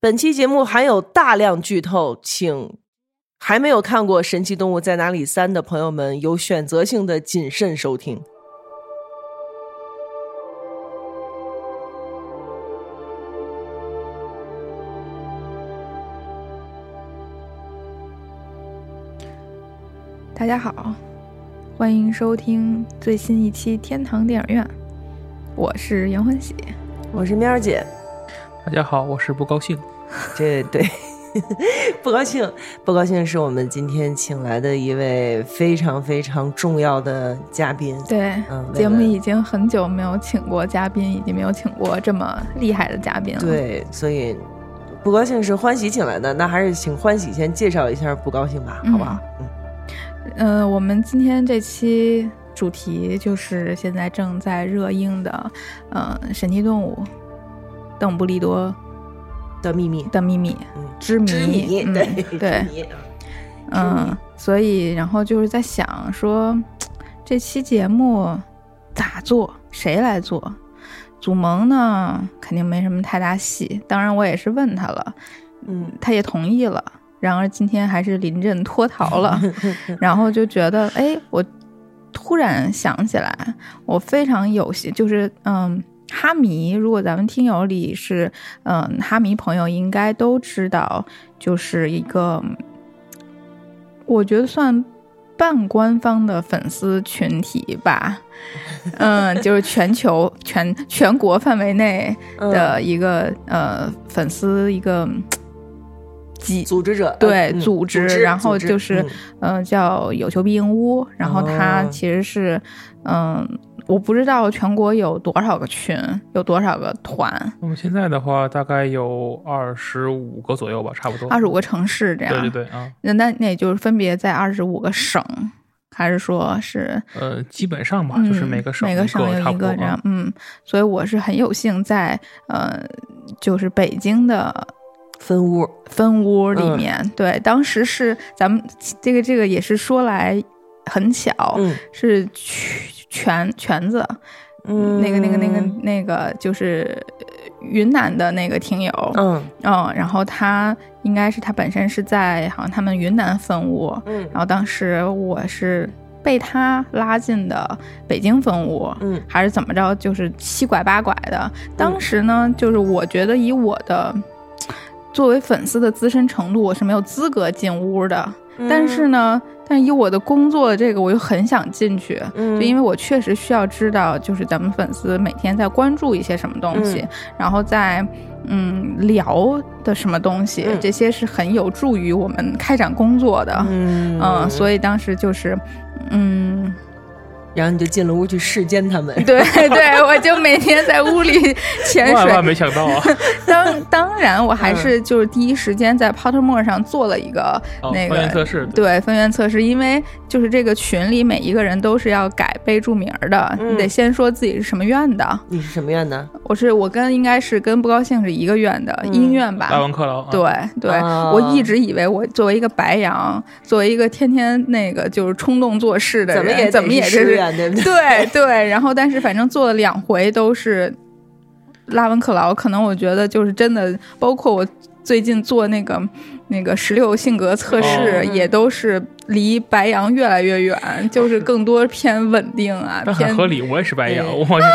本期节目含有大量剧透，请还没有看过《神奇动物在哪里三》的朋友们有选择性的谨慎收听。大家好，欢迎收听最新一期天堂电影院，我是杨欢喜。我是喵儿姐，大家好，我是不高兴。这对 不高兴，不高兴是我们今天请来的一位非常非常重要的嘉宾。对，嗯，节目已经很久没有请过嘉宾，已经没有请过这么厉害的嘉宾了。，对，所以不高兴是欢喜请来的，那还是请欢喜先介绍一下不高兴吧，好不好？嗯嗯、我们今天这期主题就是现在正在热映的，呃，神奇动物邓布利多的秘密，的秘密嗯，之谜，之谜，嗯、对对，嗯，所以然后就是在想说，这期节目咋做，谁来做？祖萌呢，肯定没什么太大戏。当然，我也是问他了，嗯他也同意了。然而今天还是临阵脱逃了，然后就觉得，哎，我突然想起来，我非常有幸，就是嗯。哈迷，如果咱们听友里是嗯哈迷朋友，应该都知道，就是一个我觉得算半官方的粉丝群体吧，嗯，就是全球全全国范围内的一个、呃粉丝一个集组织者对、嗯组织，织然后就是嗯。呃叫有求必应屋，然后它哦。其实是嗯、我不知道全国有多少个群，有多少个团，那么现在的话，大概有二十五个左右吧，差不多。二十五个城市这样，对对对啊，那那那也就是分别在二十五个省，还是说是呃，基本上吧，嗯就是每个省每个省有差不多一个这样。啊。，嗯，所以我是很有幸在呃，就是北京的分屋，分屋里嗯。面，对，当时是咱们这个这个也是说来很巧，嗯。是全全全子，嗯，那个那个那个那个就是呃云南的那个听友，嗯嗯，然后他应该是他本身是在好像他们云南分屋，嗯然后当时我是被他拉进的北京分屋，嗯还是怎么着，就是七拐八拐的。当时呢，就是我觉得以我的作为粉丝的资深程度，我是没有资格进屋的。但是呢，但以我的工作这个，我又很想进去，嗯。就因为我确实需要知道，就是咱们粉丝每天在关注一些什么东西，嗯。然后在嗯聊的什么东西，嗯。这些是很有助于我们开展工作的。嗯。嗯，所以当时就是，嗯，然后你就进了屋去视奸他们，对对，我就每天在屋里潜水。万万。没想到啊！当当然，我还是就是第一时间在 Pottermore 上做了一个哦那个、分院测试，对。分院测试，因为就是这个群里每一个人都是要改备注名儿的，嗯。你得先说自己是什么院的。你是什么院的？我是我跟应该是跟不高兴是一个院的、嗯。音院吧，拉文克劳啊，对对、啊。我一直以为我作为一个白羊，作为一个天天那个就是冲动做事的人，怎么也怎么也是对 对，然后但是反正做了两回都是拉文克劳，可能我觉得就是真的，包括我最近做那个那个十六性格测试，哦也都是离白羊越来越远，就是更多偏稳定啊，但偏很合理，我也是白羊，我也。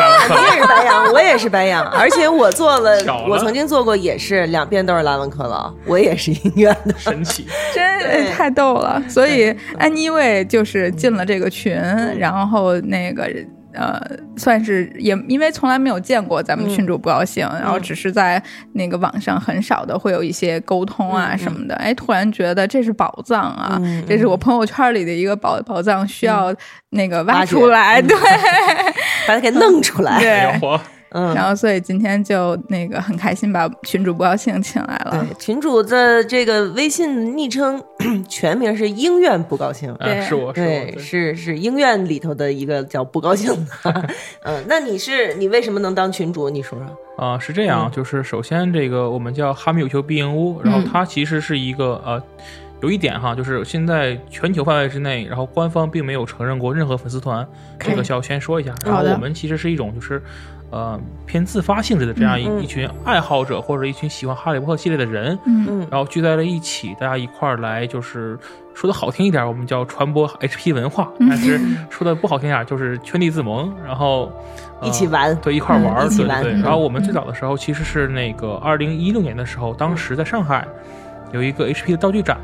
是白羊，我也是白羊，而且我做了我曾经做过，也是两遍都是拉文克劳，我也是音乐的。神奇，真对太逗了。所以 anyway 就是进了这个群，然后那个。呃，算是也因为从来没有见过咱们群主不高兴，然后只是在那个网上很少的会有一些沟通啊什么的。哎，突然觉得这是宝藏啊，嗯这是我朋友圈里的一个宝宝藏，需要那个挖出来。嗯对 把它给弄出来。对嗯，然后所以今天就那个很开心把群主不高兴请来了。对，群主的这个微信昵称 全名是英院不高兴。对啊，是我是我，对，是是英院里头的一个叫不高兴的，嗯，那你是你为什么能当群主？你说说。啊，是这样，就是首先这个我们叫哈密有求必应屋，然后嗯它其实是一个呃有一点哈，就是现在全球范围之内，然后官方并没有承认过任何粉丝团，这个需要先说一下。然后好的我们其实是一种就是。呃，偏自发性质的这样一、一群爱好者或者一群喜欢哈利波特系列的人，嗯嗯。然后聚在了一起，大家一块儿来，就是说的好听一点，我们叫传播 HP 文化；嗯。但是说的不好听点，就是圈地自萌，然后、呃一起玩。对，一块儿玩，对对然后我们最早的时候其实是那个二零一六年的时候，当时在上海有一个 HP 的道具展，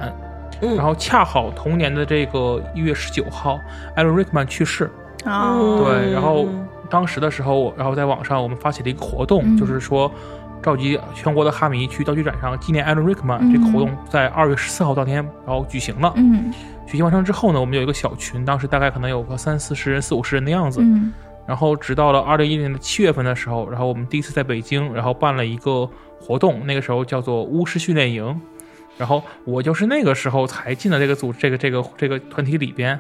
嗯。然后恰好同年的这个一月十九号，艾伦·瑞克曼去世，哦，对，然后当时的时候，然后在网上我们发起了一个活动，嗯就是说召集全国的哈迷去道具展上纪念艾伦·瑞克曼。嗯这个活动在二月十四号当天然后举行了。嗯举行完成之后呢，我们有一个小群，当时大概可能有个三四十人、四五十人的样子。嗯然后直到了二零一零年的七月份的时候，然后我们第一次在北京，然后办了一个活动，那个时候叫做巫师训练营。然后我就是那个时候才进了这个组这个这个这个团体里边。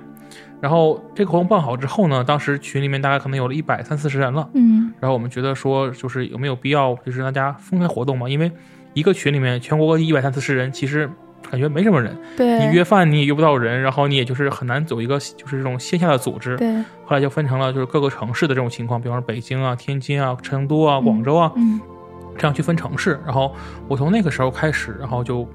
然后这个活动办好之后呢，当时群里面大概可能有了一百三四十人了。嗯然后我们觉得说，就是有没有必要，就是大家分开活动嘛？因为一个群里面全国各地一百三四十人，其实感觉没什么人。对，你约饭你也约不到人，然后你也就是很难走一个就是这种线下的组织。对，后来就分成了就是各个城市的这种情况，比方说北京啊、天津啊、成都啊、广州啊，嗯这样去分城市。然后我从那个时候开始，然后就。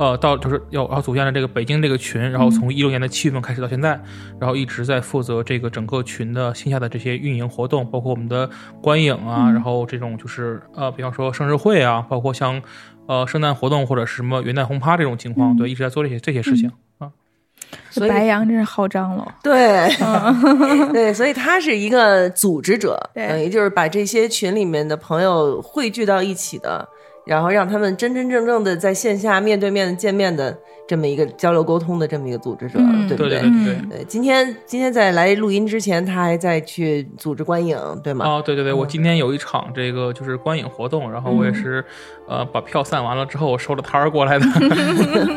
呃，到就是要要组建了这个北京这个群，然后从一六年的七月份开始到现在，然后一直在负责这个整个群的线下的这些运营活动，包括我们的观影啊，嗯然后这种就是呃，比方说生日会啊，包括像呃圣诞活动或者是什么元旦轰趴这种情况，嗯对，一直在做这些这些事情。啊。所以白羊真是好张罗。对，对，所以他是一个组织者，对等于就是把这些群里面的朋友汇聚到一起的，然后让他们真真正正的在线下面对面见面的这么一个交流沟通的这么一个组织者，嗯对不对对嗯对。对，今天今天在来录音之前，他还在去组织观影，对吗？哦，对对对，我嗯今天有一场这个就是观影活动，然后我也是，呃，把票散完了之后，我收了摊儿过来的。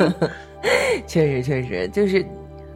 确实确实就是。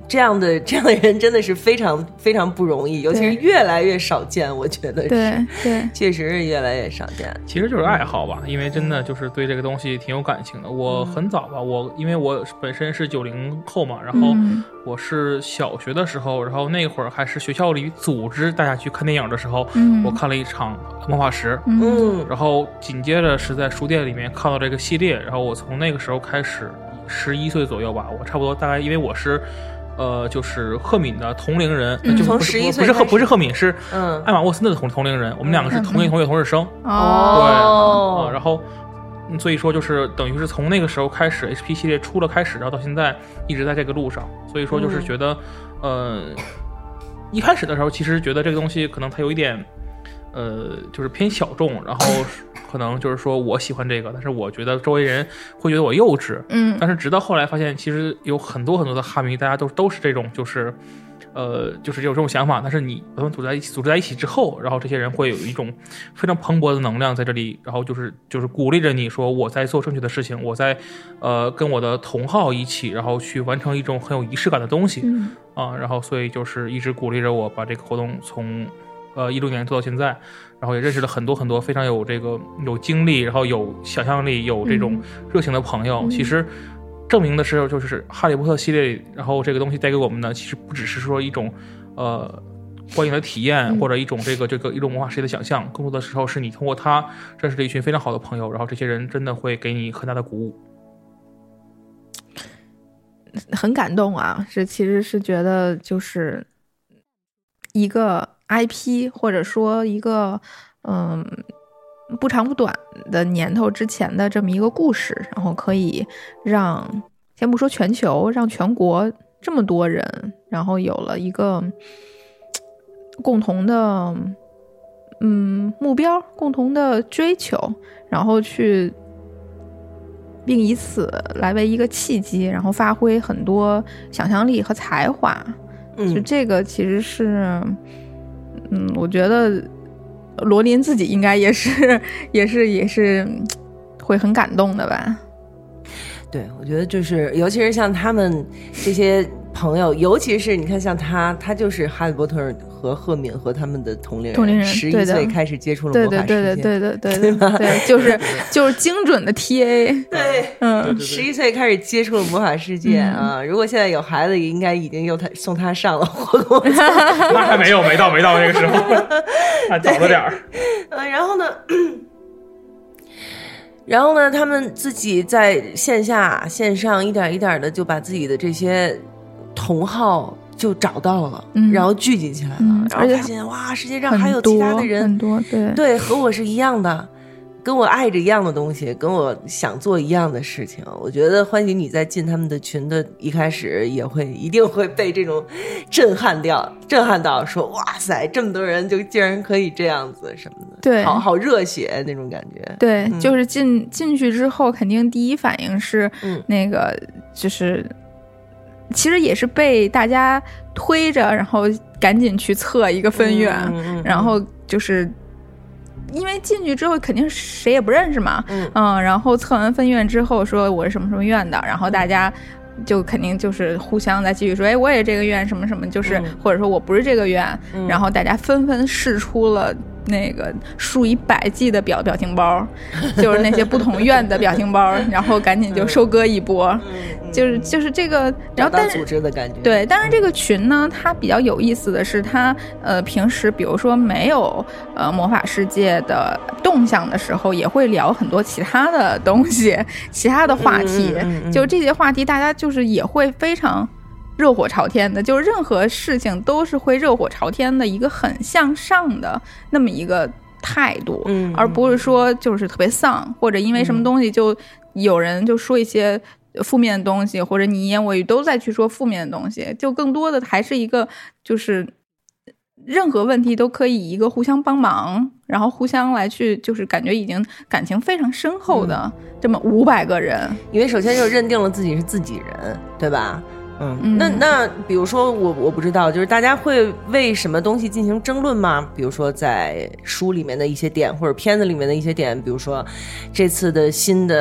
这样的 这样的人真的是非常非常不容易，尤其是越来越少见，我觉得是，对对，确实是越来越少见。其实就是爱好吧，因为真的就是对这个东西挺有感情的。我很早吧，我因为我本身是九零后嘛，然后嗯。我是小学的时候，然后那会儿还是学校里组织大家去看电影的时候，嗯。我看了一场《魔法石》。嗯。嗯。然后紧接着是在书店里面看到这个系列，然后我从那个时候开始，十一岁左右吧，我差不多大概因为我是，呃，就是赫敏的同龄人，嗯从就不是11不是赫不是赫敏，是嗯艾玛沃森的同同龄人，我们两个是同年同月同日生，对哦啊，然后。嗯所以说，就是等于是从那个时候开始，HP 系列出了开始，然后到现在一直在这个路上。所以说，就是嗯觉得，呃，一开始的时候，其实觉得这个东西可能它有一点，呃，就是偏小众，然后可能就是说我喜欢这个，但是我觉得周围人会觉得我幼稚。嗯但是直到后来发现，其实有很多很多的哈迷，大家都都是这种，就是，呃，就是有这种想法。但是你把他们组织在一起，组织在一起之后，然后这些人会有一种非常蓬勃的能量在这里，然后就是就是鼓励着你说我在做正确的事情，我在呃跟我的同好一起，然后去完成一种很有仪式感的东西嗯啊。然后所以就是一直鼓励着我把这个活动从呃一六年做到现在，然后也认识了很多很多非常有这个有经历，然后有想象力，有这种热情的朋友。嗯其实证明的是，就是《哈利波特》系列，然后这个东西带给我们的，其实不只是说一种呃观影的体验，嗯或者一种这个这个一种魔法世界的想象，更多的时候是你通过它认识了一群非常好的朋友，然后这些人真的会给你很大的鼓舞。很感动啊，是其实是觉得就是一个 IP 或者说一个嗯不长不短的年头之前的这么一个故事，然后可以让先不说全球，让全国这么多人，然后有了一个共同的嗯目标，共同的追求，然后去并以此来为一个契机，然后发挥很多想象力和才华。就嗯，这个其实是，嗯，我觉得罗琳自己应该也是，也是，也是会很感动的吧。对，我觉得就是，尤其是像他们这些朋友，尤其是你看，像他，他就是《哈利波特》和赫敏和他们的同龄人，十一岁开始接触了魔法世界，对对对对对对对，就是就是精准的 TA，对，嗯，十一岁开始接触了魔法世界啊！如果现在有孩子，应该已经又他送他上了火攻，那还没有，没到没到那个时候，早了点儿。嗯，然后呢，然后呢，他们自己在线下、线上一点一点的就把自己的这些。同好就找到了，嗯。然后聚集起来了，然后嗯而且发现哇，世界上还有其他的人。很多，对。对，和我是一样的，跟我爱着一样的东西，跟我想做一样的事情。我觉得欢喜你在进他们的群的一开始，也会一定会被这种震撼掉，震撼到说哇塞，这么多人就竟然可以这样子什么的，对。好好热血那种感觉。对，嗯。就是进进去之后，肯定第一反应是嗯。那个，就是其实也是被大家推着，然后赶紧去测一个分院，然后就是。因为进去之后肯定谁也不认识嘛，嗯。然后测完分院之后说我是什么什么院的，然后大家就肯定就是互相再继续说，哎，我也这个院什么什么，就是、嗯。或者说我不是这个院，嗯。然后大家纷纷试出了那个数以百计的表表情包，就是那些不同院的表情包，然后赶紧就收割一波，嗯就是就是这个，然后但是组织的感觉。对，但是这个群呢，它比较有意思的是，它呃平时比如说没有呃魔法世界的动向的时候，也会聊很多其他的东西、其他的话题。就这些话题，大家就是也会非常热火朝天的，就是任何事情都是会热火朝天的一个很向上的那么一个态度，嗯而不是说就是特别丧，或者因为什么东西就有人就说一些负面的东西，或者你一言我语都在去说负面的东西，就更多的还是一个就是任何问题都可以一个互相帮忙，然后互相来去就是感觉已经感情非常深厚的这么五百个人，因为首先就认定了自己是自己人，对吧？嗯，嗯那那比如说我我不知道，就是大家会为什么东西进行争论吗？比如说在书里面的一些点，或者片子里面的一些点，比如说这次的新的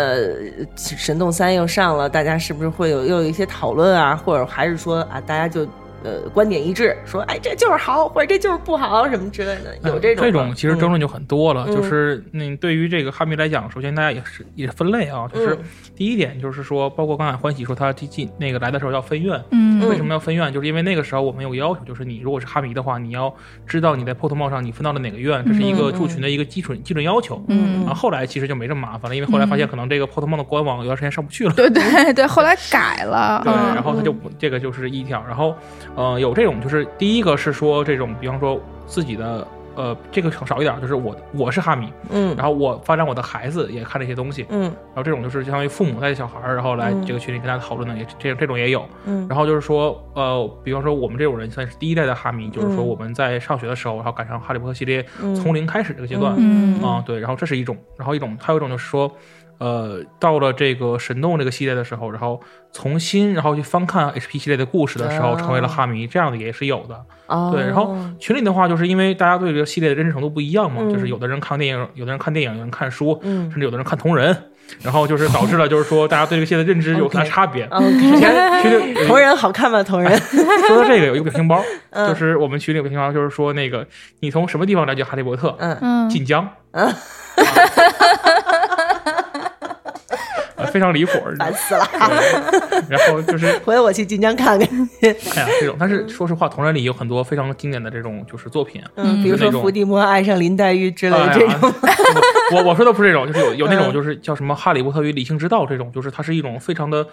呃《神动三》又上了，大家是不是会有又有一些讨论啊？或者还是说啊，大家就呃观点一致，说哎这就是好，或者这就是不好什么之类的，有这种吗这种其实争论就很多了。嗯就是那对于这个哈迷来讲，首先大家也是也分类啊，就是嗯第一点就是说，包括刚才欢喜说他进进那个来的时候要分院，嗯为什么要分院？就是因为那个时候我们有个要求，就是你如果是哈迷的话，你要知道你在 p o t 帽上你分到了哪个院，这是一个入群的一个基准基准要求。嗯然后后来其实就没这么麻烦了，因为后来发现可能这个 p o t 帽的官网有段时间上不去了。对对对，后来改了，对，嗯然后他就不这个就是一条，然后，呃，有这种就是第一个是说这种，比方说自己的呃这个少一点，就是我我是哈迷，嗯然后我发展我的孩子也看这些东西，嗯然后这种就是相当于父母带着小孩儿，然后来嗯这个群里跟他讨论的，也这这种也有。嗯然后就是说，呃，比方说我们这种人算是第一代的哈迷，就是说嗯我们在上学的时候，然后赶上哈利波特系列嗯从零开始这个阶段，嗯啊，对，然后这是一种，然后一种还有一种就是说，呃，到了这个神洞这个系列的时候，然后重新然后去翻看 HP 系列的故事的时候，啊。成为了哈迷，这样的也是有的。哦。对，然后群里的话，就是因为大家对这个系列的认知程度不一样嘛，嗯。就是有的人看电影，有的人看电影，有人看书，嗯。甚至有的人看同人，然后就是导致了就是说大家对这个系列的认知 有它差别。OK 之前群里 同人好看吗？同人？说到这个有一个表情包，嗯。就是我们群里有个表情包，就是说那个你从什么地方了解哈利波特？嗯。嗯。晋江。啊非常离谱，烦死了，然后就是 回头我去晋江看看。哎呀，这种，但是说实话，同人里有很多非常经典的这种就是作品，嗯，比如说伏地魔爱上林黛玉之类的这种，我我说的不是这种，就是有有那种嗯。就是叫什么《哈利波特与理性之道》这种，就是它是一种非常的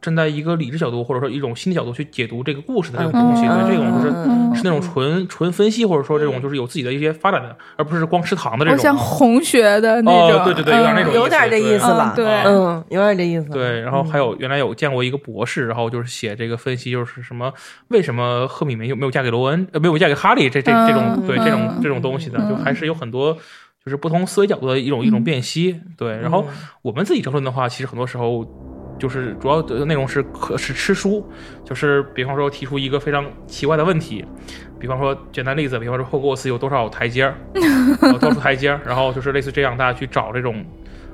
站在一个理智角度或者说一种心理角度去解读这个故事的这种东西，嗯对这种就是嗯是那种纯纯分析或者说这种就是有自己的一些发展的，而不是光吃糖的这种像。红学的那种，哦对对对有点那种嗯有点这意思吧？嗯对嗯，有点这意思。对，然后还有原来有见过一个博士，然后就是写这个分析，就是什么为什么赫敏没有没有嫁给罗恩，呃，没有嫁给哈利这这这种嗯对这种嗯这种东西的，就嗯还是有很多就是不同思维角度的一种一种辨析。对，然后嗯我们自己争论的话，其实很多时候就是主要的内容是可是吃书，就是比方说提出一个非常奇怪的问题，比方说简单例子，比方说霍格沃茨有多少台阶儿，有多少台阶儿，然后就是类似这样，大家去找这种。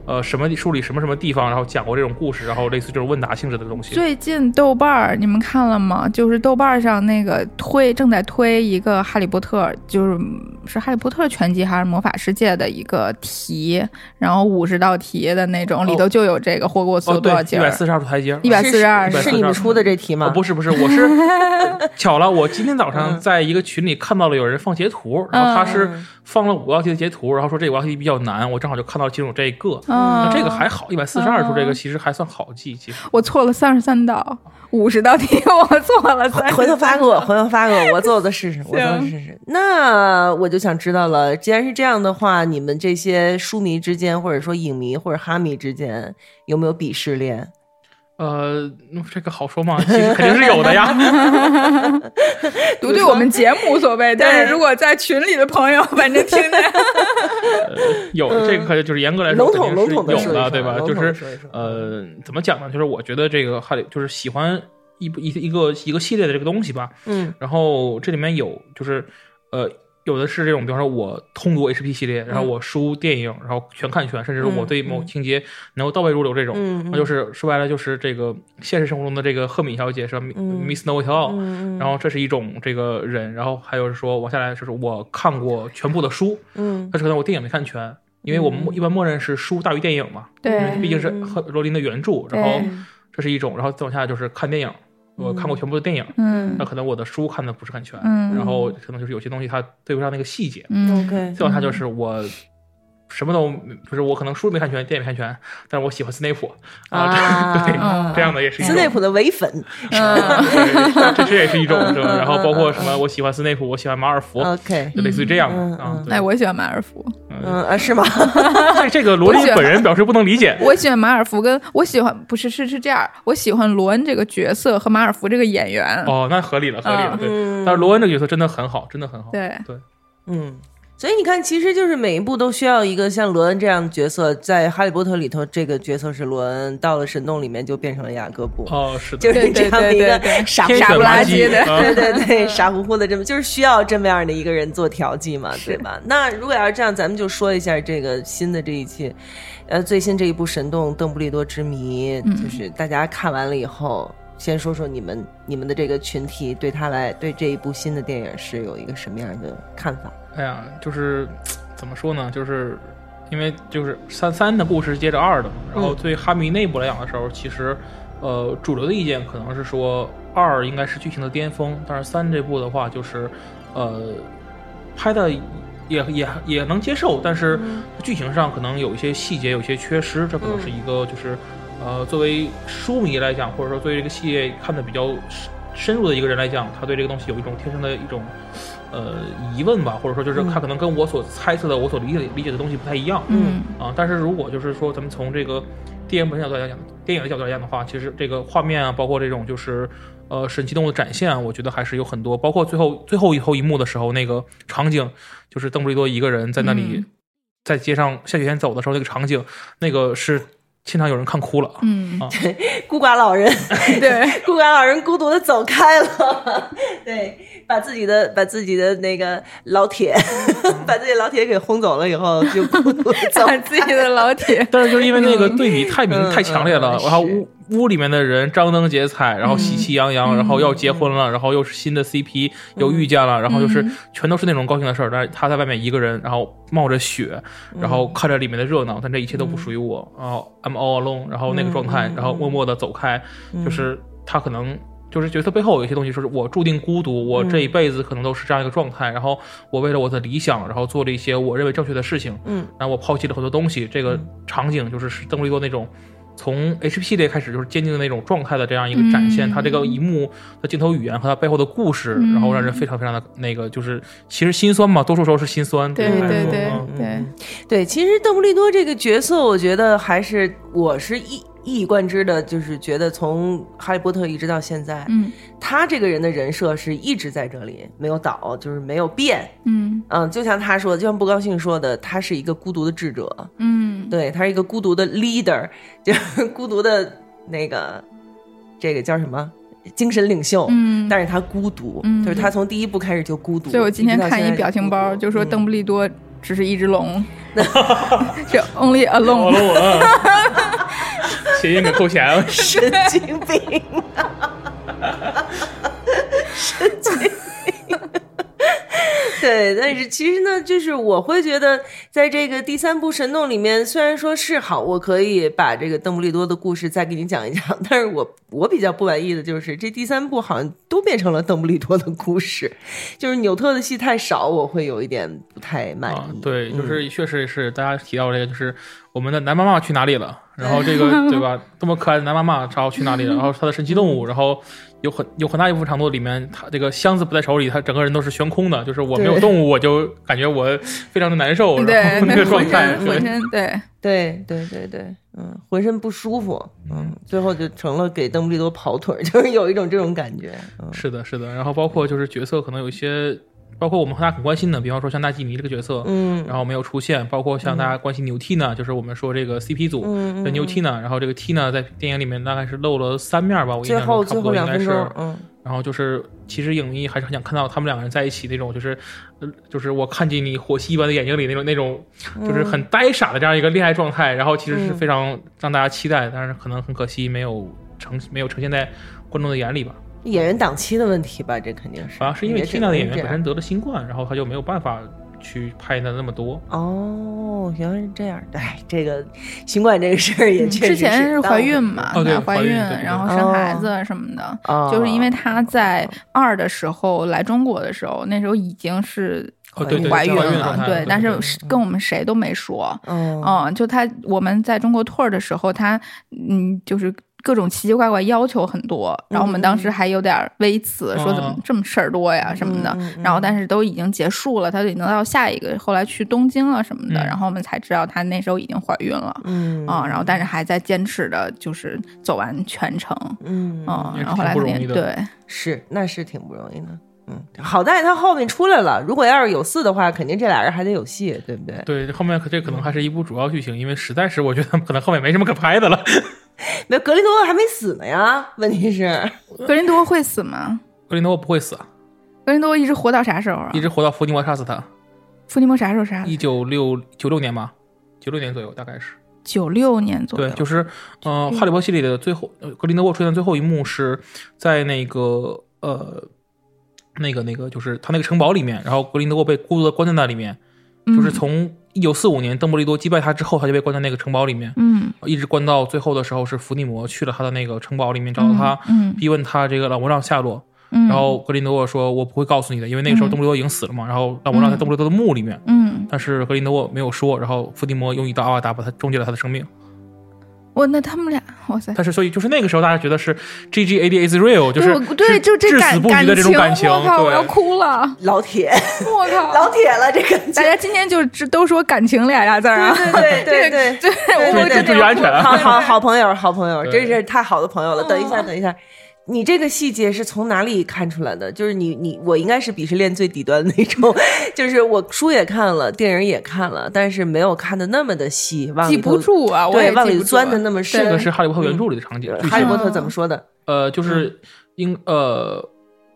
呃什么书里什么什么地方，然后讲过这种故事，然后类似这种问答性质的东西。最近豆瓣儿你们看了吗？就是豆瓣儿上那个推正在推一个《哈利波特》，就是是《哈利波特》全集还是《魔法世界》的一个题，然后五十道题的那种，里头就有这个霍格沃茨哦，有多少，节一百四十二处台阶。一百四十二是是你们出的这题吗？哦，不是不是，我是 巧了，我今天早上在一个群里看到了有人放截图，然后他是放了五道题的截图，然后说这五道题比较难，我正好就看到其中有这一个，嗯这个还好，一百四十二处这个其实还算好记，其实。我错了三十三道，五十道题 我错了三。回头发给我，回头发给我，我做做试试，我做的试试。那我就想知道了，既然是这样的话，你们这些书迷之间，或者说影迷或者哈迷之间，有没有鄙视链？呃，那这个好说吗？其实肯定是有的呀。读对我们节目无所谓，但是如果在群里的朋友，反正听见有这个可就是严格来说笼统笼肯定是有的，对吧？就是呃，怎么讲呢？就是我觉得这个哈利就是喜欢一部一一个一个系列的这个东西吧。嗯然后这里面有就是呃。有的是这种，比方说我通读 HP 系列，然后我书、电影，然后全看全，甚至是我对某嗯。情节能够倒背如流这种，嗯，那就是说白了就是这个现实生活中的这个赫敏小姐是 Miss 嗯，然后这是一种这个人，然后还有是说往下来就是我看过全部的书，嗯。但是可能我电影没看全，因为我们嗯一般默认是书大于电影嘛，对因为毕竟是嗯。赫罗琳的原著，然后这是一种，然后再往下就是看电影，我看过全部的电影，嗯。那可能我的书看的不是很全，嗯。然后可能就是有些东西它对不上那个细节，嗯。OK，最后它就是我。什么都不是，我可能书没看全，电影没看全，但是我喜欢斯内普啊，啊 对，嗯这样的也是一种。斯内普的唯粉。嗯这这也是一种，是吧？嗯然后包括什么，我喜欢斯内普，我喜欢马尔福，OK，就类似于这样的嗯啊哎，我喜欢马尔福，嗯啊，是吗？这这个罗琳本人表示不能理解。我喜欢马尔福，跟我喜欢不是是是这样，我喜欢罗恩这个角色和马尔福这个演员。哦，那合理了，合理了，嗯对。嗯，但是罗恩这个角色真的很好，真的很好。对对，嗯，所以你看，其实就是每一部都需要一个像罗恩这样的角色，在《哈利波特》里头，这个角色是罗恩，到了神洞里面就变成了雅各布，哦，是的，就是这样的一个对对对对傻傻不拉几的啊 对对对，傻乎乎的这么，就是需要这么样的一个人做调剂嘛，对吧？那如果要是这样，咱们就说一下这个新的这一期，呃，最新这一部《神洞：邓布利多之谜》，嗯。就是大家看完了以后，先说说你们你们的这个群体对他来对这一部新的电影是有一个什么样的看法？哎呀，就是怎么说呢？就是因为就是三三的故事是接着二的嘛，然后嗯对哈迷内部来讲的时候，其实呃主流的意见可能是说二应该是剧情的巅峰，但是三这部的话就是呃拍的也也也能接受，但是剧情上可能有一些细节有些缺失，这可能是一个就是呃作为书迷来讲，或者说作为这个系列看的比较深深入的一个人来讲，他对这个东西有一种天生的一种。呃，疑问吧，或者说就是他可能跟我所猜测的、我所理解理解的东西不太一样，嗯啊。但是如果就是说咱们从这个电影本身角度来讲，电影的角度来讲的话，其实这个画面啊，包括这种就是呃神奇动物的展现啊，我觉得还是有很多，包括最后最后一后一幕的时候那个场景，就是邓布利多一个人在那里、嗯在街上下雪天走的时候那个场景，那个是现场有人看哭了。嗯，对孤寡老人，对，孤寡老人 孤独的走开了，对，把自己的把自己的那个老铁，把自己老铁给轰走了以后，就孤独的走把自己的老铁，但是就是因为那个对比太明、嗯。太强烈了，嗯然后是屋屋里面的人张灯结彩，然后喜气洋洋，然后要结婚了，然后又是新的 CP 又遇见了，然后就是嗯全都是那种高兴的事儿。但是他在外面一个人，然后冒着雪，然后看着里面的热闹，但这一切都不属于我，然后 I'm all alone，然后那个状态，然后默默的走开，就是他可能。就是角色背后有一些东西，说是我注定孤独，我这一辈子可能都是这样一个状态。然后我为了我的理想，然后做了一些我认为正确的事情，嗯，然后我抛弃了很多东西。这个场景就是是邓布利多那种从 H P 系列开始就是坚定的那种状态的这样一个展现。嗯他这个一幕的镜头语言和他背后的故事，嗯然后让人非常非常的那个，就是其实心酸嘛，多数时候是心酸。对对对嗯对，对，其实邓布利多这个角色，我觉得还是我是一一以贯之的，就是觉得从哈利波特一直到现在，嗯。他这个人的人设是一直在这里没有倒，就是没有变。嗯。嗯，就像他说的，就像不高兴说的，他是一个孤独的智者，嗯，对他是一个孤独的 leader，就孤独的那个这个叫什么？精神领袖。嗯，但是他孤独，嗯就是他从第一部开始就孤独。所以我今天看一表情包，就说邓布，布利多只是一只龙，是 Only 好 Alone。了我，谐音给扣钱了。神经病啊！神经病。对，但是其实呢，就是我会觉得，在这个第三部《神洞》里面，虽然说是好，我可以把这个邓布利多的故事再给你讲一讲，但是我我比较不满意的就是这第三部好像都变成了邓布利多的故事，就是纽特的戏太少，我会有一点不太满意。啊，对，就是确实是大家提到这个，就是我们的男妈妈去哪里了？然后这个 对吧？这么可爱的男妈妈，然后去哪里了？然后他的神奇动物，然后有很有很大一部分长度里面，他这个箱子不在手里，他整个人都是悬空的，就是我没有动物，我就感觉我非常的难受，然对，后那个状浑态，身浑对身对，对对对对，嗯，浑身不舒服，嗯，最后就成了给邓布利多跑腿，就是有一种这种感觉，嗯是的，是的。然后包括就是角色可能有一些，包括我们大家很关心的，比方说像纳基尼这个角色，嗯然后没有出现，包括像大家关心牛 T 呢，就是我们说这个 CP 组的牛 T 呢，然后这个 T 呢在电影里面大概是露了三面吧，我印象中差不多应该是。嗯，然后就是，其实影迷还是很想看到他们两个人在一起那种，就是，呃就是我看见你火蜥般的眼睛里那种那种，就是很呆傻的这样一个恋爱状态。然后其实是嗯非常让大家期待，但是可能很可惜没有呈没有呈现在观众的眼里吧。演员档期的问题吧，这肯定是，好像是因为也只 Tina 的演员本身得了新冠，然后他就没有办法去拍的那么多。哦，原来是这样，哎，这个新冠这个事儿也确实之前是怀孕嘛，哦对怀孕然后生孩子什么的，哦。就是因为她在二的时候来中国的时候，那时候已经是怀孕了对，但是跟我们谁都没说，嗯嗯，就他我们在中国 tour 的时候，他嗯就是。各种奇奇怪怪要求很多，然后我们当时还有点微词，说怎么嗯这么事儿多呀什么的，然后但是都已经结束了，他就已经到下一个，后来去东京了什么的，嗯。然后我们才知道他那时候已经怀孕了，嗯啊、然后但是还在坚持的，就是走完全程，嗯。嗯，然后后来那挺不容易的。对，是那是挺不容易的，嗯，好在他后面出来了，如果要是有四的话，肯定这俩人还得有戏，对不对？对，后面这可能还是一部主要剧情，因为实在是我觉得可能后面没什么可拍的了。那格林多还没死呢呀，问题是，格林多会死吗？格林多沃不会死，啊，格林多一直活到啥时候啊一？直活到伏地魔杀死他，伏地魔啥时候杀的？一九六九六年吧，九六年左右大概是。九六年左右对，就是，呃，哈利波特系列的最后，呃格林德沃出现的最后一幕是在那个呃，那个那个，就是他那个城堡里面，然后格林德沃被孤独的关在那里面，就是嗯。从一九四五年邓布利多击败他之后，他就被关在那个城堡里面，嗯，一直关到最后的时候是伏地魔去了他的那个城堡里面找到他，嗯，逼问他这个老魔杖下落，嗯，然后格林德沃说：“我不会告诉你的，因为那个时候嗯。邓布利多已经死了嘛。”然后老魔杖在邓布利多的墓里面，嗯，但是格林德沃没有说，然后伏地魔用一道阿瓦达把他终结了他的生命。我那他们俩，哇塞，但是所以就是那个时候大家觉得是 G G A D is real，就是对就这至死感不渝的这种感情，我靠，我要。哭了，老铁，我靠，老铁了，这个。大家今天就只都说感情俩俩字儿。啊，对对 对对。对，我注意安全啊好好好朋友，好朋友，对真是太好的朋友了。等一下，等一下，你这个细节是从哪里看出来的？就是你你我应该是鄙视链最底端的那种，就是我书也看了，电影也看了，但是没有看的那么的细，往记不住啊，我对，也记不住往里钻的啊那么深。这个是哈利波特原著里的场景，哈利波特怎么说的？呃，就是应呃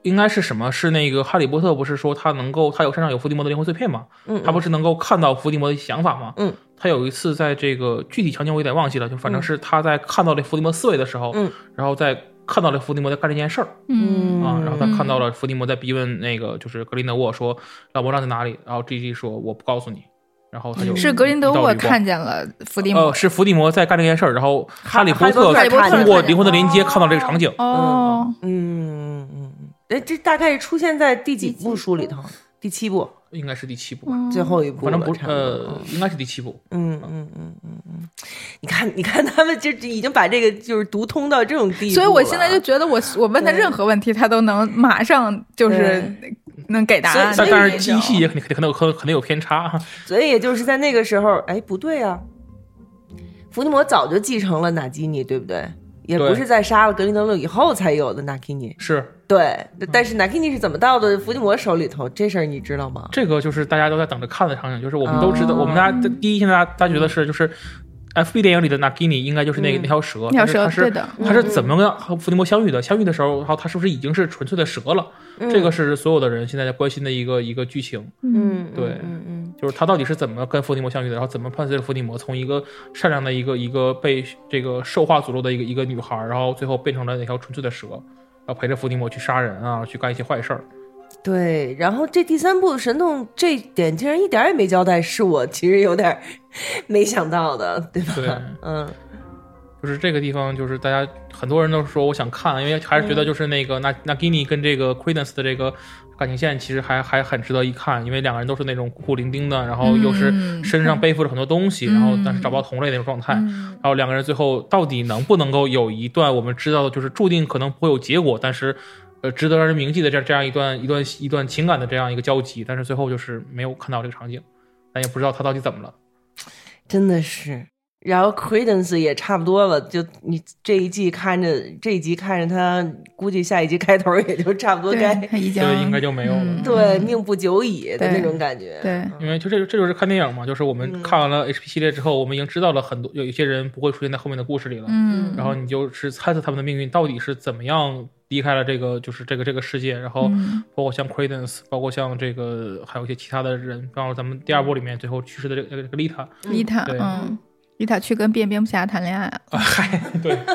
应该是什么？是那个哈利波特不是说他能够他有身上有伏地魔的灵魂碎片吗？嗯，他不是能够看到伏地魔的想法吗？嗯，他有一次在这个具体场景我有点忘记了，就反正是他在看到这伏地魔思维的时候，嗯，然后在看到了伏地魔在干这件事儿。嗯。啊，然后他看到了伏地魔在逼问那个就是格林德沃说老魔杖在哪里，然后 G G 说我不告诉你，然后他就嗯是格林德沃看见了伏地魔。呃，是伏地魔在干这件事儿，然后哈利波特通过灵魂的连接看到这个场景。哦，嗯嗯嗯，哎，这大概出现在第几部书里头？第七部，应该是第七部吧，嗯最后一部了，反正不是呃，应该是第七部。嗯嗯嗯嗯嗯，你看，你看，他们就已经把这个就是读通到这种地步，所以我现在就觉得我我问他任何问题，他都能马上就是能给答案。但但是记忆那种细节肯定可能有可可能有偏差。所以也就是在那个时候，哎，不对啊，伏地魔早就继承了纳基尼，对不对？也不是在杀了格林德洛以后才有的纳基尼，是对。但是纳基尼是怎么到的伏地魔手里头？这事儿你知道吗？这个就是大家都在等着看的场景，就是我们都知道，哦我们大家第一，现在大家觉得是就是 F B 电影里的 Nagini 应该就是那个、嗯那条蛇，那条蛇是对的他是他是怎么样和伏地魔相遇的？相遇的时候，然后他是不是已经是纯粹的蛇了？这个是所有的人现在在关心的一个一个剧情。嗯，对嗯嗯。就是他到底是怎么跟伏地魔相遇的，然后怎么伴随着伏地魔从一个善良的一个一个被这个兽化诅咒的一个一个女孩，然后最后变成了那条纯粹的蛇，然后陪着伏地魔去杀人啊，去干一些坏事儿。对，然后这第三部神童这点竟然一点也没交代，是我其实有点 没想到的，对吧？对，嗯，就是这个地方，就是大家很多人都说我想看，因为还是觉得就是那个那那 Gini 跟这个 Credence 的这个感情线其实还还很值得一看，因为两个人都是那种孤苦伶仃的，然后又是嗯身上背负着很多东西，然后但是找不到同类那种状态，嗯然后两个人最后到底能不能够有一段我们知道的，就是注定可能不会有结果，但是呃值得让人铭记的这样这样一段一段一段情感的这样一个交集，但是最后就是没有看到这个场景，咱也不知道他到底怎么了。真的是。然后 Credence 也差不多了，就你这一季看着这一集看着他，估计下一集开头也就差不多该对，他已经对应该就没有了嗯对命不久矣的那种感觉。对因为就这这就是看电影嘛，就是我们嗯看完了 HP 系列之后，我们已经知道了很多有一些人不会出现在后面的故事里了，嗯，然后你就是猜测他们的命运到底是怎么样离开了这个就是这个这个世界，然后嗯包括像 Credence，包括像这个还有一些其他的人，包括咱们第二部里面最后去世的这个这个这个丽塔，丽塔，对嗯，丽塔去跟变蝙蝠侠谈恋爱了，啊嗨，对。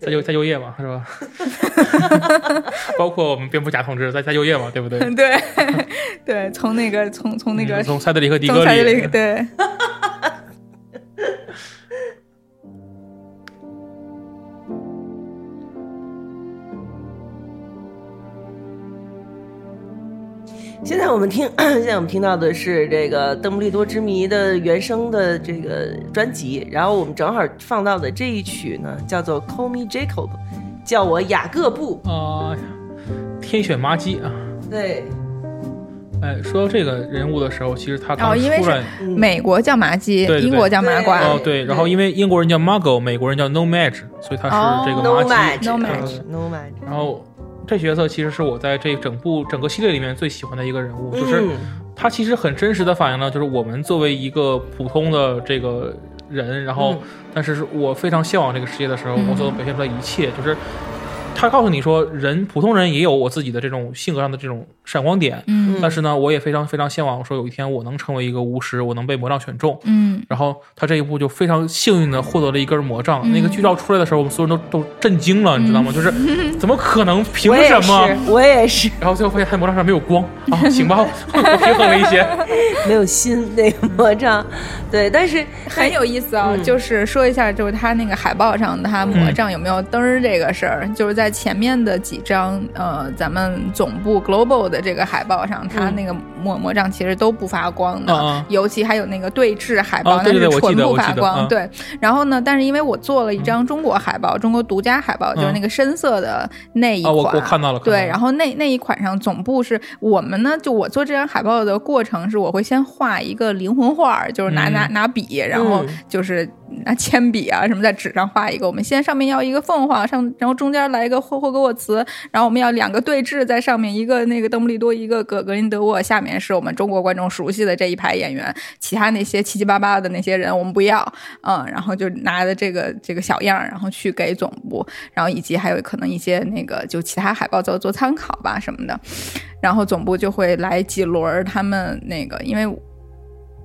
在就在就业嘛，是吧？包括我们蝙蝠侠同志在在就业嘛，对不对？对对，从那个从从那个嗯从塞德里克迪从戈里赛里，对，现在我们听，现在我们听到的是这个《邓布利多之谜》的原声的这个专辑，然后我们正好放到的这一曲呢，叫做《Call Me Jacob》，叫我雅各布。啊、天选麻鸡啊！对，哎，说到这个人物的时候，其实他刚哦因为美国叫麻鸡，英国叫麻瓜，哦对，然后因为英国人叫 Muggle，美国人叫 No Mage，所以他哦是这个 No 麻鸡。match，No 嗯 match match，然后这角色其实是我在这整部整个系列里面最喜欢的一个人物，就是嗯他其实很真实的反映了，就是我们作为一个普通的这个人，然后嗯但是我非常向往这个世界的时候，嗯我所表现出来一切，就是他告诉你说，人普通人也有我自己的这种性格上的这种闪光点，嗯但是呢，我也非常非常向往说有一天我能成为一个巫师，我能被魔杖选中。嗯然后他这一步就非常幸运的获得了一根魔杖。嗯那个剧照出来的时候，我们所有人都都震惊了，你知道吗？就是怎么可能？凭什么？我也是然后最后发现他魔杖上没有光啊，行吧，我平衡了一些。没有心那个魔杖，对，但是很有意思啊、嗯就是说一下，就是他那个海报上他魔杖有没有灯儿这个事儿，就是在前面的几张呃咱们总部 Global 的这个海报上，它嗯那个魔魔杖其实都不发光的，尤其还有那个对峙海报，那是纯不发光。对，然后呢，但是因为我做了一张中国海报，中国独家海报，就是那个深色的那一啊，款。我我看到了，看到对，然后那那一款上总部是我们呢，就我做这张海报的过程是，我会先画一个灵魂画儿，就是拿、嗯拿拿笔，然后嗯就是拿铅笔啊什么在纸上画一个。我们先上面要一个凤凰，上然后中间来一个霍霍格沃茨，然后我们要两个对峙在上面，一个那个邓布利多，一个格格林德沃，下面是我们中国观众熟悉的这一排演员，其他那些七七八八的那些人我们不要，嗯，然后就拿着这个这个小样，然后去给总部，然后以及还有可能一些那个就其他海报做做参考吧什么的，然后总部就会来几轮儿他们那个因为。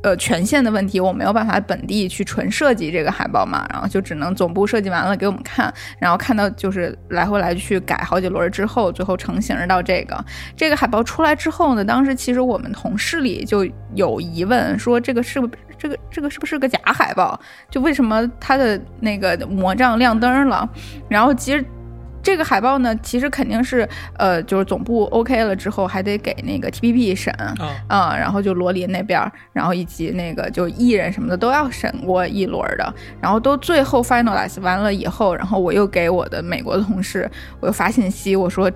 呃，权限的问题，我没有办法本地去纯设计这个海报嘛，然后就只能总部设计完了给我们看，然后看到就是来回来去改好几轮之后，最后成型到这个这个海报出来之后呢，当时其实我们同事里就有疑问，说这个是不这个这个是不是个假海报？就为什么它的那个魔杖亮灯了？然后其实。这个海报呢，其实肯定是，呃，就是总部 OK 了之后，还得给那个 TPP 审，啊，啊、然后就罗琳那边，然后以及那个就艺人什么的都要审过一轮的，然后都最后 finalize 完了以后，然后我又给我的美国的同事，我又发信息，我说。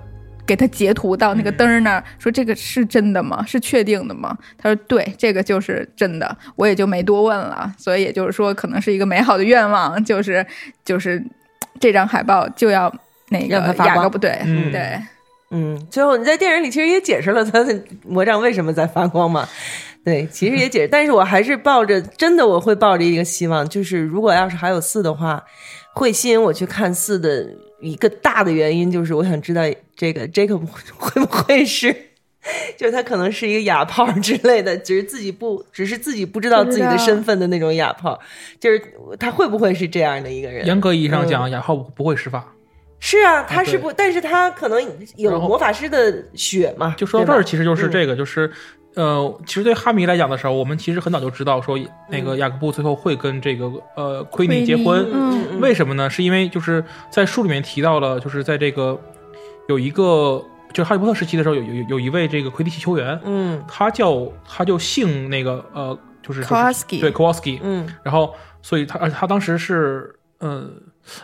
给他截图到那个灯儿那儿，说这个是真的吗？是确定的吗？他说对，这个就是真的，我也就没多问了。所以也就是说，可能是一个美好的愿望，就是就是这张海报就要那个发光雅各布对、嗯对，嗯，最后你在电影里其实也解释了他的魔杖为什么在发光嘛。对，其实也解释，但是我还是抱着真的我会抱着一个希望，就是如果要是还有四的话，会吸引我去看四的一个大的原因就是我想知道这个 Jacob 会不会是 就是他可能是一个哑炮之类的，只是自己不，只是自己不知道自己的身份的那种哑炮。就是他会不会是这样的一个人？严格意义上讲，雅浩不会施法。是啊，他是不，但是他可能有魔法师的血嘛。就说到这儿，其实就是这个，就是呃，其实对哈迷来讲的时候，我们其实很早就知道说，那个雅各布最后会跟这个呃奎尼结婚。嗯为什么呢？是因为就是在书里面提到了，就是在这个有一个就是哈利波特时期的时候，有有有一位这个魁地奇球员，嗯他叫他就姓那个呃，就是就是 Kowalski 对 Kowalski，嗯然后所以他而且他当时是呃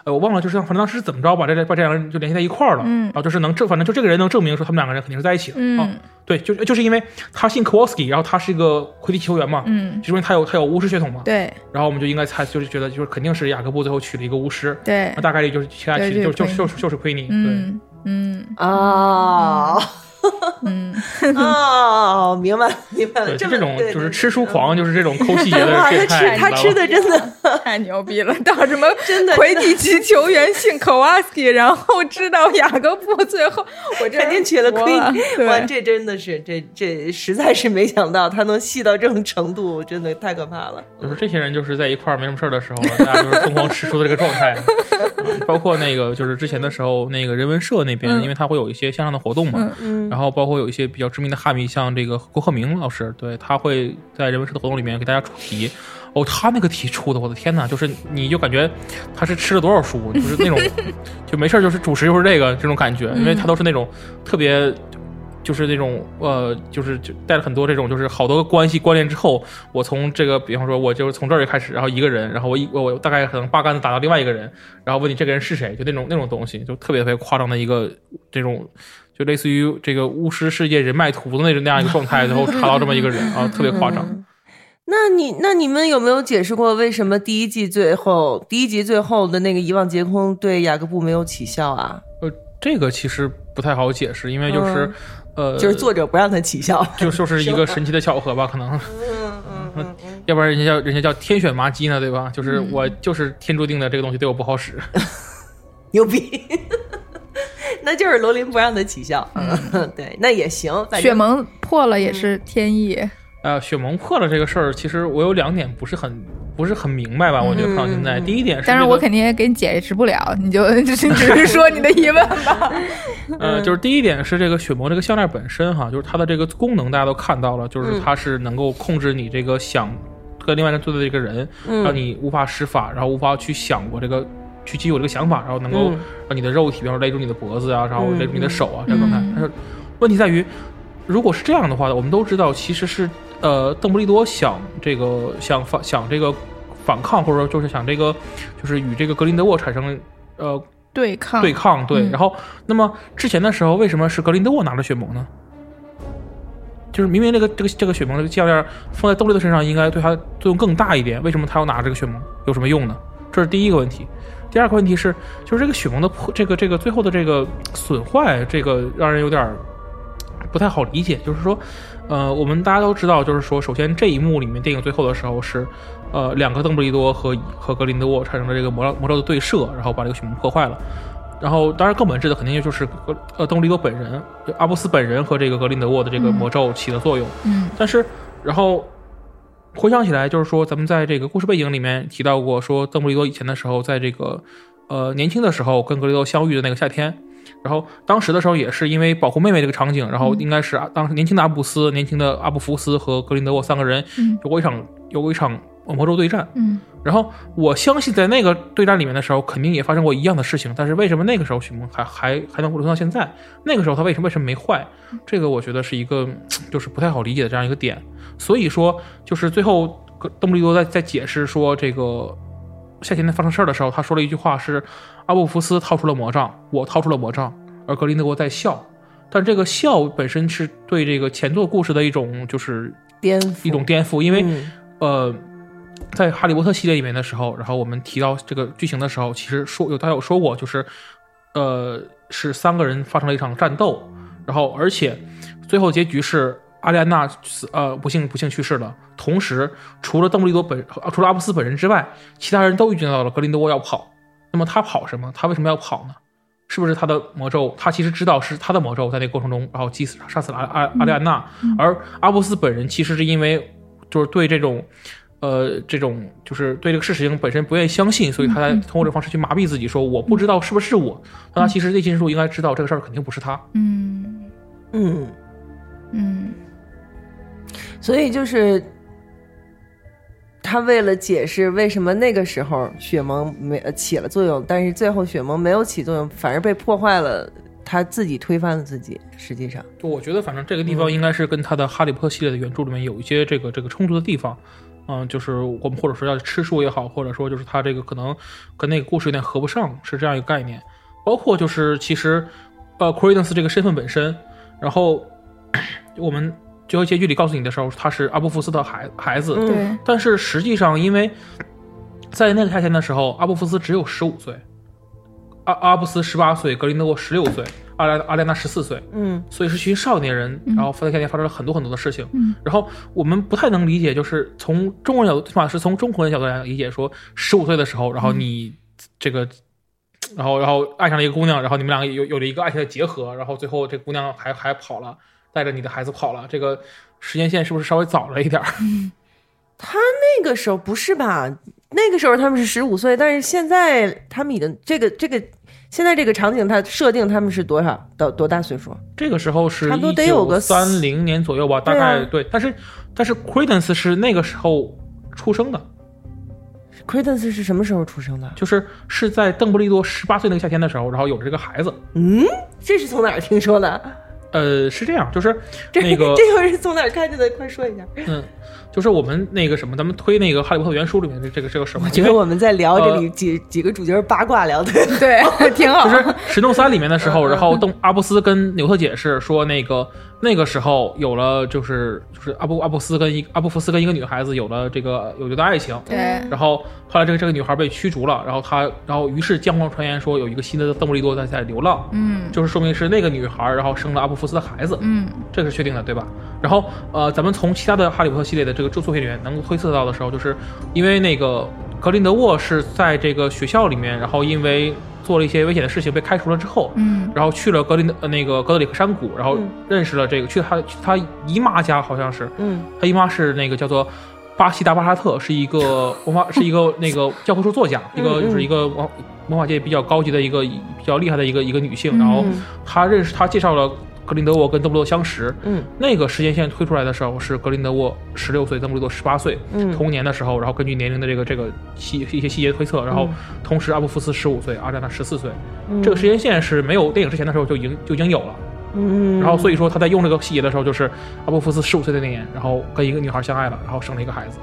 呃我忘了，就是反正当时是怎么着把这把这两个人就联系在一块儿了，嗯然后就是能证，反正就这个人能证明说他们两个人肯定是在一起的，嗯啊，对，就就是因为他姓 Kowalski，然后他是一个魁地奇球员嘛，嗯，就因为他有他有巫师血统嘛，对然后我们就应该猜就是觉得就是肯定是雅各布最后娶了一个巫师，对那，大概率就是其他对娶就就是就就是就是奎尼，对。嗯嗯啊嗯，啊，明 白明白了，就这种就是吃书狂，就是这种抠细节的哇，他变态，吃他你知道吗吃的真的 太牛逼了！到什么 真的魁地奇球员姓 Kowalski，然后知道雅各布，最后我这肯定娶了服 Queen，哇，对，这真的是这这实在是没想到他能细到这种程度，真的太可怕了。就是这些人就是在一块儿没什么事儿的时候，大家就是疯狂吃书的这个状态。嗯包括那个就是之前的时候，那个人文社那边，嗯因为他会有一些线上的活动嘛，嗯然后包括有一些比较知名的哈迷，像这个郭鹤鸣老师，对他会在人文社的活动里面给大家出题。哦，他那个题出的，我的天呐，就是你就感觉他是吃了多少书，就是那种 就没事儿就是主食就是这个这种感觉，因为他都是那种特别。就是那种呃，就是就带了很多这种，就是好多个关系关联之后，我从这个，比方说，我就是从这儿开始，然后一个人，然后我一我我大概可能八竿子打到另外一个人，然后问你这个人是谁，就那种那种东西，就特别特别夸张的一个这种，就类似于这个巫师世界人脉图的那种那样一个状态，然后查到这么一个人啊，特别夸张。那你那你们有没有解释过为什么第一季最后第一集最后的那个遗忘劫空对雅各布没有起效啊？呃，这个其实不太好解释，因为就是、呃，就是作者不让他起效。就就是一个神奇的巧合吧，可能。嗯要不然人家叫人家叫天选麻鸡呢，对吧？就是我就是天注定的这个东西对我不好使。牛逼，那就是罗琳不让他起效。嗯，对，那也行。反正血盟破了也是天意，呃，雪盟破了这个事儿，其实我有两点不是很不是很明白吧？我觉得看到现在，嗯第一点是、但是我肯定也给你解释不了，你就 只是只是说你的疑问吧。呃，就是第一点是这个雪盟这个项链本身哈，就是它的这个功能大家都看到了，嗯就是它是能够控制你这个想跟另外一个人对的这个人，嗯让你无法施法，然后无法去想我这个去基于我这个想法，然后能够嗯让你的肉体，比方说勒住你的脖子啊，然后嗯勒住你的手啊，这样状态。但是问题在于，如果是这样的话，我们都知道其实是呃邓布利多想这个想反想这个反抗，或者说就是想这个就是与这个格林德沃产生呃对抗对抗，对。嗯然后，那么之前的时候，为什么是格林德沃拿着血盟呢？就是明明这个这个这个血盟这个项链放在邓布利多身上，应该对他作用更大一点，为什么他要拿这个血盟？有什么用呢？这是第一个问题。第二个问题是，就是这个血盟的破，这个这个最后的这个损坏，这个让人有点不太好理解。就是说，呃，我们大家都知道，就是说，首先这一幕里面，电影最后的时候是，呃，两个邓布利多和和格林德沃产生了这个魔魔咒的对射，然后把这个血盟破坏了。然后，当然更本质的肯定就是呃邓布利多本人，阿布斯本人和这个格林德沃的这个魔咒起的作用。嗯但是，然后回想起来，就是说咱们在这个故事背景里面提到过，说邓布利多以前的时候，在这个呃年轻的时候跟格雷多相遇的那个夏天，然后当时的时候也是因为保护妹妹这个场景，然后应该是啊当时年轻的阿布斯、年轻的阿布福斯和格林德沃三个人嗯有过一场有过一场魔咒对战。嗯然后我相信在那个对战里面的时候，肯定也发生过一样的事情。但是为什么那个时候许梦还还还能活到现在？那个时候他为什么为什么没坏？这个我觉得是一个就是不太好理解的这样一个点。所以说，就是最后邓布利多在在解释说这个夏天在发生事儿的时候，他说了一句话是：阿布福斯掏出了魔杖，我掏出了魔杖，而格林德沃在笑。但这个笑本身是对这个前作故事的一种就是颠覆一种颠覆，因为。嗯呃，在《哈利波特》系列里面的时候，然后我们提到这个剧情的时候，其实说有大家有说过，就是呃是三个人发生了一场战斗，然后而且最后结局是阿丽安娜死呃不幸不幸去世了，同时除了邓布利多本呃除了阿布斯本人之外，其他人都预见到了格林德沃要跑，那么他跑什么？他为什么要跑呢？是不是他的魔咒？他其实知道是他的魔咒，在那个过程中，然后击死杀死了阿阿阿丽安娜，而阿布斯本人其实是因为就是对这种。呃，这种就是对这个事情本身不愿意相信，所以他才通过这个方式去麻痹自己，说我不知道是不是我。但他其实内心深处应该知道这个事儿肯定不是他。嗯嗯，嗯所以就是他为了解释为什么那个时候雪蒙没呃起了作用，但是最后雪蒙没有起作用，反而被破坏了，他自己推翻了自己。实际上，就我觉得，反正这个地方应该是跟他的《哈利波特》系列的原著里面有一些这个这个冲突的地方。嗯，就是我们或者说要吃书也好，或者说就是他这个可能跟那个故事有点合不上，是这样一个概念。包括就是其实，呃，Credence 这个身份本身，然后 我们最后结局里告诉你的时候，他是阿布福斯的孩孩子，但是实际上因为在那个夏天的时候，阿布福斯只有十五岁，阿阿布斯十八岁，格林德沃十六岁，阿莱阿莱娜十四岁，嗯。所以是群少年人，嗯。然后在夏天发生了很多很多的事情。嗯。然后我们不太能理解，就是从中国人角度，起码是从中国人角度来理解，说十五岁的时候，然后你这个，然后然后爱上了一个姑娘，然后你们两个有有了一个爱情的结合，然后最后这姑娘还还跑了，带着你的孩子跑了，这个时间线是不是稍微早了一点儿？他那个时候不是吧？那个时候他们是十五岁，但是现在他们已经这个这个现在这个场景，他设定他们是多少到多大岁数？这个时候是差不多得有个九三零年左右吧，大概对，但是但是 Credence 是那个时候出生的，Credence 是什么时候出生的？就是是在邓布利多十八岁那个夏天的时候，然后有了这个孩子。嗯，这是从哪儿听说的？呃，是这样，就是这那个这个是从哪儿看见的？快说一下。嗯，就是我们那个什么，咱们推那个《哈利波特》原书里面的这个这个什么，因为我觉得我们在聊这里几、几个主角八卦聊的，对，挺好。就是《神洞三》里面的时候，然后邓阿布斯跟纽特解释说，那个那个时候有了，就是就是阿布阿布斯跟一阿布福斯跟一个女孩子有了这个有一段爱情，对，然后后来这个这个女孩被驱逐了，然后她然后于是江湖传言说有一个新的邓布利多在在流浪，嗯就是说明是那个女孩，然后生了阿布福斯的孩子，嗯这个是确定的，对吧？然后呃，咱们从其他的哈利波特系列的这个著作品里面能够推测到的时候，就是因为那个格林德沃是在这个学校里面，然后因为做了一些危险的事情被开除了之后，嗯。然后去了格林那个格德里克山谷，然后嗯认识了这个去他去他姨妈家好像是，嗯。他姨妈是那个叫做巴西达巴沙特，是一个 文化是一个那个 教科书作家，一个就是一个文文化界比较高级的一个比较厉害的一个一个女性，然后嗯他认识她介绍了格林德沃跟邓布利多相识，嗯。那个时间线推出来的时候是格林德沃十六岁，邓布利多十八岁，嗯。同年的时候，然后根据年龄的这个这个细一些细节推测，然后嗯。同时阿布福斯十五岁，阿扎娜十四岁，嗯。这个时间线是没有电影之前的时候就已经就已经有了。嗯，然后所以说他在用这个细节的时候，就是阿布福斯十五岁的那年，然后跟一个女孩相爱了，然后生了一个孩子。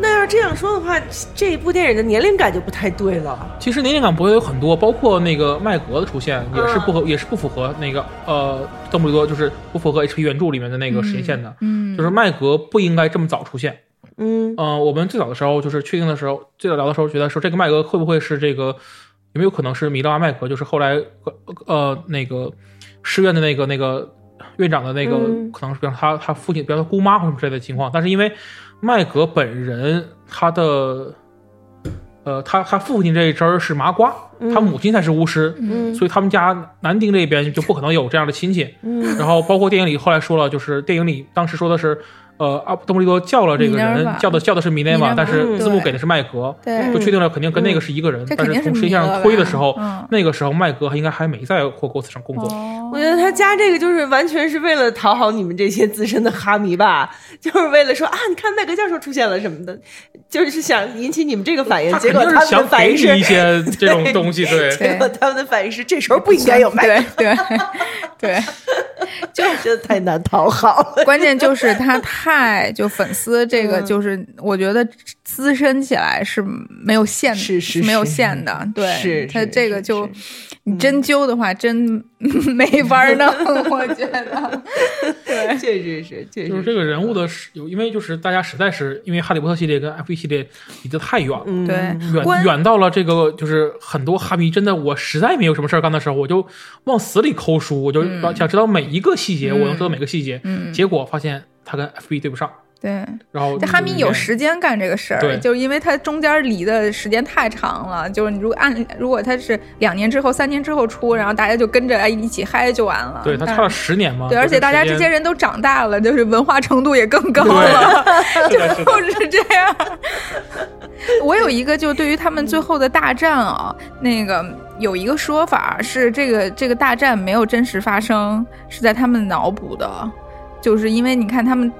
那要这样说的话，这一部电影的年龄感就不太对了。其实年龄感不会有很多，包括那个麦格的出现也是不合，嗯也是不符合那个呃邓布利多，就是不符合 HP 原著里面的那个时间线的。嗯，就是麦格不应该这么早出现。嗯嗯、我们最早的时候就是确定的时候，最早聊的时候觉得说这个麦格会不会是这个有没有可能是米勒阿麦格，就是后来呃呃那个师院的那个那个院长的那个，嗯可能是比方他他父亲，比方他姑妈或者什么之类的情况，但是因为麦格本人他的。呃，他他父亲这一支儿是麻瓜，他母亲才是巫师，嗯所以他们家男丁这边就不可能有这样的亲戚。嗯然后包括电影里后来说了，就是电影里当时说的是，呃，阿邓布利多叫了这个人叫的叫的是米内瓦，但是嗯字幕给的是麦格，对就确定了肯定跟那个是一个人。这但肯定是从实际上推的时候，嗯那个时候麦格还应该还没在霍格沃茨上工作。哦我觉得他加这个就是完全是为了讨好你们这些资深的哈迷吧，就是为了说啊，你看麦格教授出现了什么的，就是想引起你们这个反应。结果他们的反应是一，些 这种东西，对。结果他们的反应是这时候不应该有麦格，对对对，真的太难讨好了。关键就是他太就粉丝这个，嗯。就是我觉得滋生起来是没有限，是是没有限的。对，是他这个就你针灸的话，真 没法弄，我觉得。对，确实是，确实就是。这个人物的是有，因为就是大家实在是因为哈利波特系列跟 F 一系列离得太远了，嗯。对远远到了这个就是很多哈迷真的我实在没有什么事儿干的时候，我就往死里抠书，我就嗯。想知道每一个细节，我能知道每个细节，嗯。结果发现它跟 FB 对不上。对，然后这哈密有时间干这个事儿，对就是因为他中间离的时间太长了。就是你如果按如果他是两年之后、三年之后出，然后大家就跟着哎一起嗨就完了。对他差了十年嘛，对，而且大家这些人人都长大了，就是文化程度也更高了，就是就是这样。我有一个，就对于他们最后的大战啊，那个有一个说法是，这个这个大战没有真实发生，是在他们脑补的，就是因为你看他们。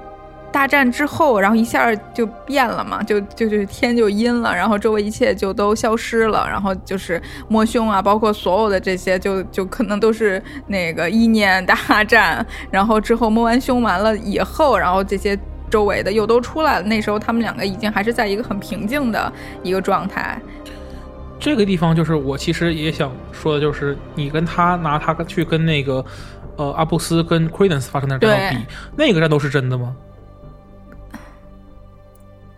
大战之后，然后一下就变了嘛，就就就天就阴了，然后周围一切就都消失了，然后就是摸胸啊，包括所有的这些，就就可能都是那个意念大战，然后之后摸完胸完了以后，然后这些周围的又都出来了，那时候他们两个已经还是在一个很平静的一个状态。这个地方就是我其实也想说的，就是你跟他拿他去跟那个呃阿布斯跟 Credence 发生的战斗比，那个战斗是真的吗？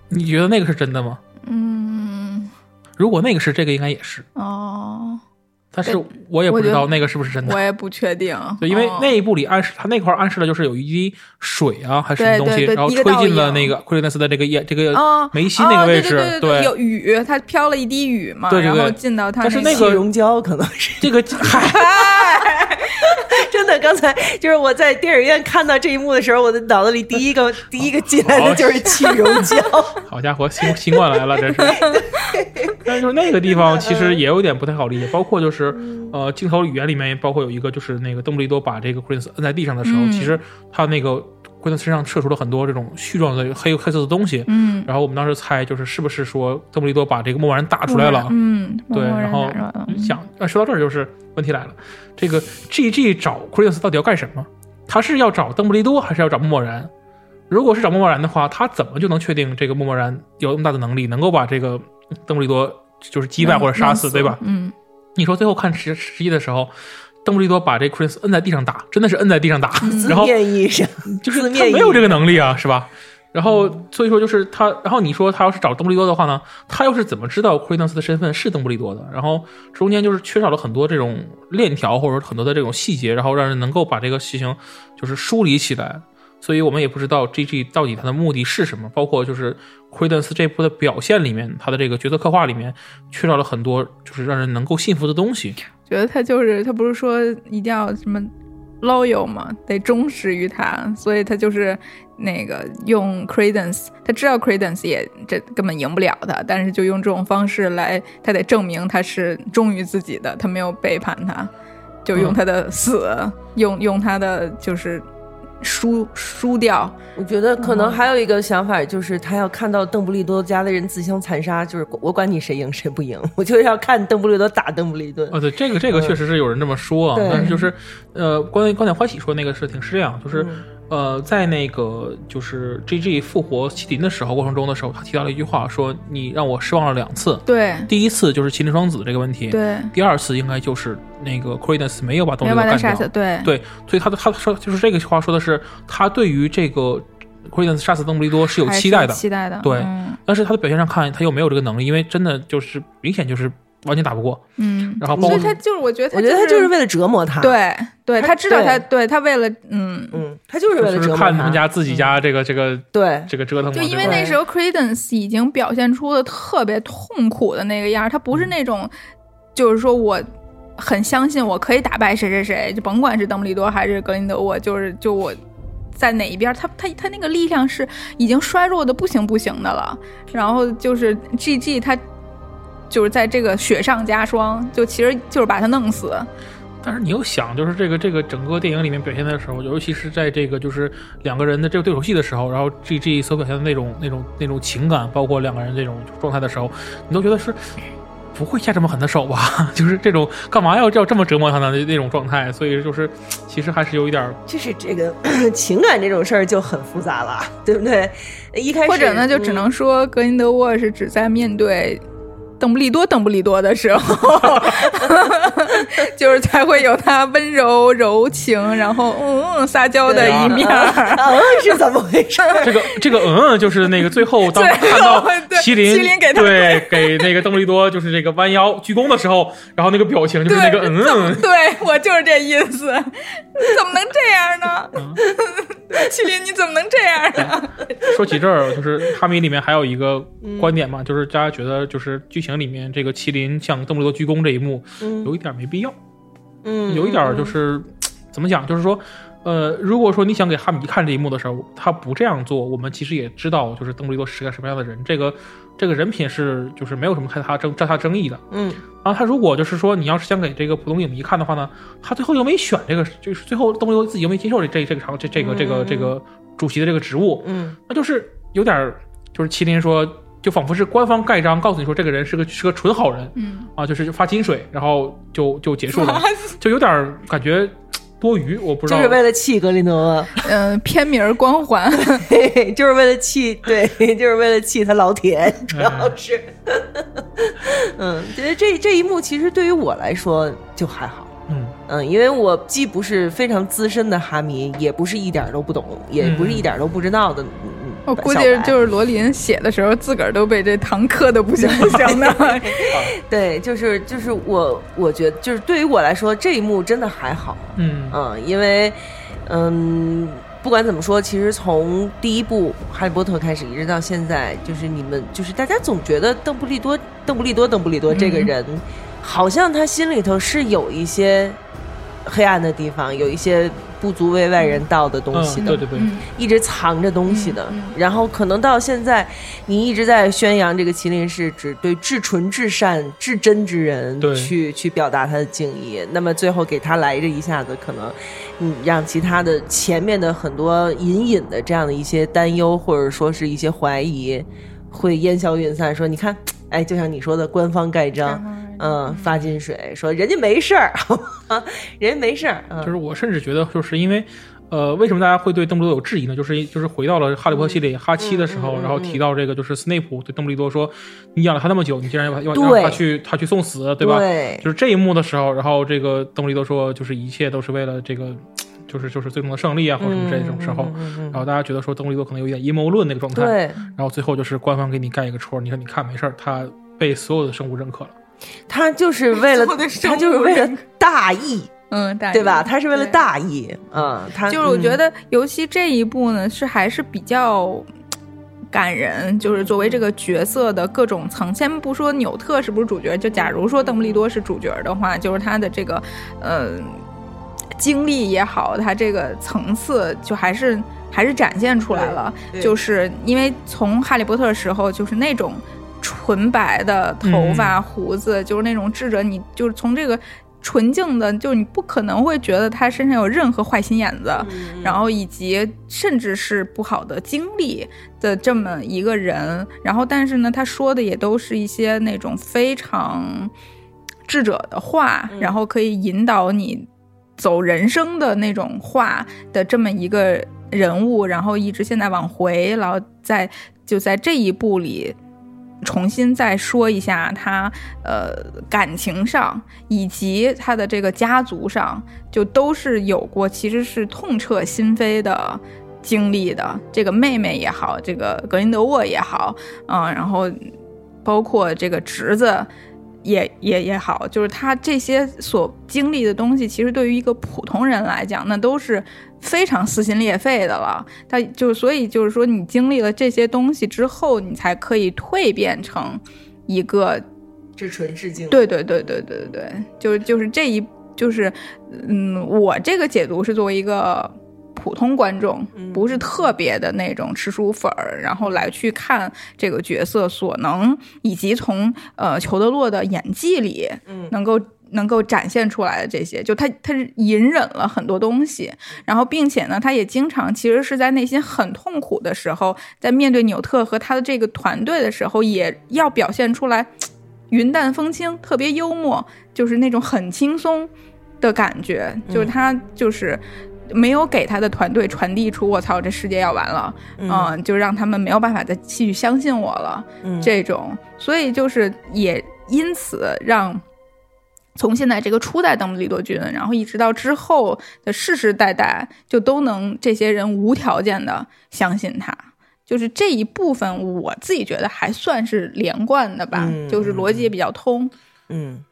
你觉得那个是真的吗？嗯，如果那个是，这个应该也是，哦，但是我也不知道那个是不是真的。我也不确定，对，因为哦那一部里暗示他那块暗示的就是有一滴水啊，还是什么东西，对对对然后吹一个倒影进了那个奎内斯的这个眼这个哦眉心那个位置，哦、对对有雨，它飘了一滴雨嘛，对对对然后进到它、那气但是那个溶胶可能是这个 嗨，真的。刚才就是我在电影院看到这一幕的时候，我的脑子里第一个 第一个进来的就是气溶胶。好家伙，新新冠来了，这是。但是就是那个地方其实也有点不太好理解，包括就是呃镜头语言里面包括有一个就是那个邓布利多把这个 Prince 摁在地上的时候，嗯其实他那个 Prince 身上射出了很多这种絮状的黑黑色的东西。嗯，然后我们当时猜就是是不是说邓布利多把这个默默然打出来了？嗯，对，然后想，啊，说到这儿就是问题来了，这个 G G 找 Credence 到底要干什么？他是要找邓布利多，还是要找默默然？如果是找默默然的话，他怎么就能确定这个默默然有那么大的能力，能够把这个邓布利多就是击败或者杀死，对吧？嗯，你说最后看实实际的时候，邓布利多把这 Credence 摁在地上打，真的是摁在地上打，嗯然后 就是他没有这个能力啊，是吧？然后所以说就是他，然后你说他要是找邓布利多的话呢，他又是怎么知道奎登斯的身份是邓布利多的？然后中间就是缺少了很多这种链条或者说很多的这种细节，然后让人能够把这个事情就是梳理起来。所以我们也不知道 G G 到底他的目的是什么，包括就是奎登斯这部的表现里面，他的这个角色刻画里面缺少了很多就是让人能够信服的东西。觉得他就是他不是说一定要什么 loyal 嘛，得忠实于他，所以他就是那个用 credence，他知道 credence 也这根本赢不了他，但是就用这种方式来，他得证明他是忠于自己的，他没有背叛他，就用他的死，用用他的就是输输掉，我觉得可嗯能还有一个想法，就是他要看到邓布利多家的人自相残杀，就是我管你谁赢谁不赢，我就要看邓布利多打邓布利多。啊，对，这个这个确实是有人这么说啊，对。但是就是，呃，关于观点欢喜说那个事情是这样，就是，嗯呃，在那个就是 G G 复活麒麟的时候过程中的时候，他提到了一句话，说你让我失望了两次，对。第一次就是麒麟双子这个问题，，对，第二次应该就是那个 Credence 没有把东没西干掉。对。对，所以他的他说就是这个话说的是他对于这个 Credence 杀死邓布利多是有期待的，期待的，对嗯。但是他的表现上看他又没有这个能力，因为真的就是明显就是完全打不过，嗯，然后包括所以他就是我觉得他我觉得他就是为了折磨他。，对对，他他知道他对他为了嗯。嗯，他就是为了折磨看他们家自己家这个这个对，这个折腾，就因为那时候 Credence 已经表现出了特别痛苦的那个样儿，他不是那种，就是说我很相信我可以打败谁谁谁，就甭管是邓布利多还是格林德沃，就是就我在哪一边儿，他他他那个力量是已经衰弱的不行不行的了。然后就是 G G 他就是在这个雪上加霜，就其实就是把他弄死。但是你又想，就是这个这个整个电影里面表现的时候，尤其是在这个就是两个人的这个对手戏的时候，然后 G G 所表现的那种那种那种情感，包括两个人这种状态的时候，你都觉得是不会下这么狠的手吧？就是这种干嘛要要这么折磨他呢？那那种状态，所以就是其实还是有一点儿就是这个 情感这种事儿就很复杂了，对不对？一开始或者呢，就只嗯能说格林德沃是只在面对邓布利多邓布利多的时候，就是才会有他温柔柔情，然后嗯撒娇的一面是怎么回事？这个这个嗯，就是那个最后当最后看到对麒麟麒麟给他对给那个邓布利多就是这个弯腰鞠躬的时候，然后那个表情就是那个嗯，嗯，对我就是这意思。你怎么能这样呢？麒麟，你怎么能这样呢？说起这儿，就是哈迷里面还有一个嗯观点嘛，就是大家觉得就是剧情里面这个麒麟向邓布利多鞠躬这一幕嗯有一点没必要，嗯，有一点就是怎么讲，就是说。呃，如果说你想给哈迷看这一幕的时候，他不这样做，我们其实也知道，就是邓布利多是个什么样的人。这个这个人品是就是没有什么太大争太大争议的。嗯然后他如果就是说你要是想给这个普通影迷看的话呢，他最后又没选这个，就是最后邓布利多自己又没接受这这这个场这这个这个这个主席的这个职务，嗯那就是有点就是麒麟说，就仿佛是官方盖章告诉你说这个人是个是个纯好人嗯，啊，就是发金水，然后就就结束了，就有点儿感觉多余，我不知道。就是为了气格林德嗯，片名光环。嘿嘿，就是为了气，对，就是为了气他老铁，主要是，嗯，觉得这这一幕其实对于我来说就还好。嗯嗯，因为我既不是非常资深的哈迷，也不是一点儿都不懂，也不是一点儿都不知道的。嗯，我估计就是罗琳写的时候，自个儿都被这堂磕的不行不行的。对，就是就是我我觉得就是对于我来说这一幕真的还好。嗯嗯，因为嗯，不管怎么说，其实从第一部《哈利波特》开始，一直到现在，就是你们就是大家总觉得邓布利多、邓布利多、邓布利多这个嗯人，好像他心里头是有一些黑暗的地方，有一些不足为外人道的东西嗯，的。对对对，嗯。一直藏着东西的，嗯嗯。然后可能到现在，你一直在宣扬这个麒麟是指对至纯至善至真之人去去表达他的敬意，那么最后给他来这一下子，可能你让其他的前面的很多隐隐的这样的一些担忧或者说是一些怀疑会烟消云散。说你看，哎，就像你说的，官方盖章，嗯，发金水，说人家没事儿？人家没事儿，嗯就是我甚至觉得，就是因为，呃，为什么大家会对邓布利多有质疑呢？就是就是回到了哈利波特系列哈七的时候，嗯嗯嗯然后提到这个，就是斯内普对邓布利多说：“你养了他那么久，你竟然要要对让他去他去送死，对吧？”对就是这一幕的时候，然后这个邓布利多说：“就是一切都是为了这个，就是就是最终的胜利啊，或者什么这种时候。嗯嗯嗯嗯然后大家觉得说邓布利多可能有一点阴谋论那个状态，对。然后最后就是官方给你盖一个戳，你说你看没事儿，他被所有的生物认可了。他就是为了 他就是为了大义，嗯，大对吧？他是为了大义，嗯，他就是我觉得，尤其这一部呢，是还是比较感人。就是作为这个角色的各种层，先不说纽特是不是主角，就假如说邓布利多是主角的话，就是他的这个呃经历也好，他这个层次就还是还是展现出来了。就是因为从哈利波特时候，就是那种纯白的头发、胡子，就是那种智者，你就是从这个纯净的，就是你不可能会觉得他身上有任何坏心眼子，嗯。然后以及甚至是不好的经历的这么一个人，然后但是呢，他说的也都是一些那种非常智者的话，嗯。然后可以引导你走人生的那种话的这么一个人物，然后一直现在往回，然后在就在这一步里。重新再说一下他呃感情上以及他的这个家族上，就都是有过其实是痛彻心扉的经历的。这个妹妹也好，这个格林德沃也好，嗯、然后包括这个侄子。也也也好，就是他这些所经历的东西，其实对于一个普通人来讲，那都是非常撕心裂肺的了。他就所以就是说，你经历了这些东西之后，你才可以蜕变成一个至纯至净，对对对对对对对，就就是这一就是，嗯，我这个解读是作为一个普通观众，嗯不是特别的那种吃书粉儿，然后来去看这个角色所能，以及从呃裘德洛的演技里嗯能够。能够展现出来的这些，就他他是隐忍了很多东西，然后并且呢，他也经常其实是在内心很痛苦的时候，在面对纽特和他的这个团队的时候，也要表现出来云淡风轻，特别幽默，就是那种很轻松的感觉，就是他就是。没有给他的团队传递出“我操，这世界要完了”，嗯、就让他们没有办法再继续相信我了。嗯。这种，所以就是也因此让从现在这个初代邓布利多军，然后一直到之后的世世代代，就都能这些人无条件的相信他。就是这一部分，我自己觉得还算是连贯的吧，嗯就是逻辑也比较通。嗯。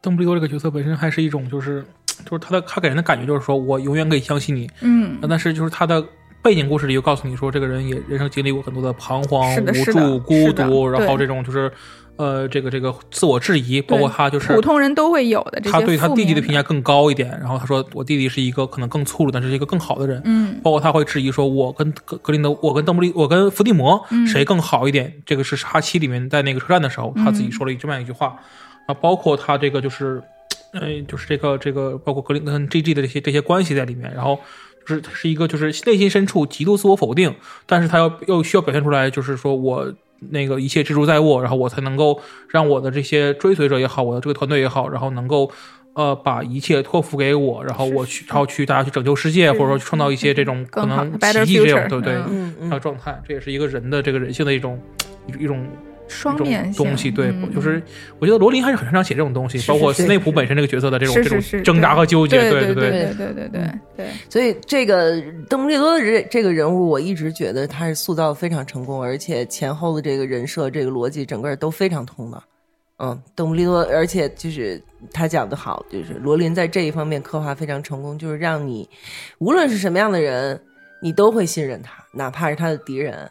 邓布利多这个角色本身还是一种，就是 就是他的他给人的感觉就是说我永远可以相信你，嗯，但是就是他的背景故事里又告诉你说，这个人也人生经历过很多的彷徨、是的无助、孤独，然后这种就是呃这个这个自我质疑，包括他就是普通人都会有的他对他弟弟的评价更高一点，然后他说我弟弟是一个可能更粗鲁，但是是一个更好的人。嗯包括他会质疑说，我跟格格林德，我跟邓布利，我跟伏地魔嗯谁更好一点？这个是哈七里面在那个车站的时候，他自己说了这么样一句话。啊，包括他这个就是，呃，就是这个这个，包括格林跟 GG 的这些这些关系在里面，然后就是他是一个就是内心深处极度自我否定，但是他要又需要表现出来，就是说我那个一切之主在握，然后我才能够让我的这些追随者也好，我的这个团队也好，然后能够。呃，把一切托付给我，然后我去，然后去大家去拯救世界，或者说去创造一些这种可能奇迹这种，对不对？嗯嗯状态，这也是一个人的这个人性的一种一种双面性东西。对，嗯就是我觉得罗琳还是很擅长写这种东西，是是包括斯内普本身这个角色的这种这种挣扎和纠结。对对对对对，对对对对，所以这个邓布利多的这这个人物，我一直觉得他是塑造的非常成功，而且前后的这个人设、这个逻辑，整个都非常通的。嗯，邓布利多，而且就是他讲的好，就是罗琳在这一方面刻画非常成功，就是让你无论是什么样的人，你都会信任他，哪怕是他的敌人，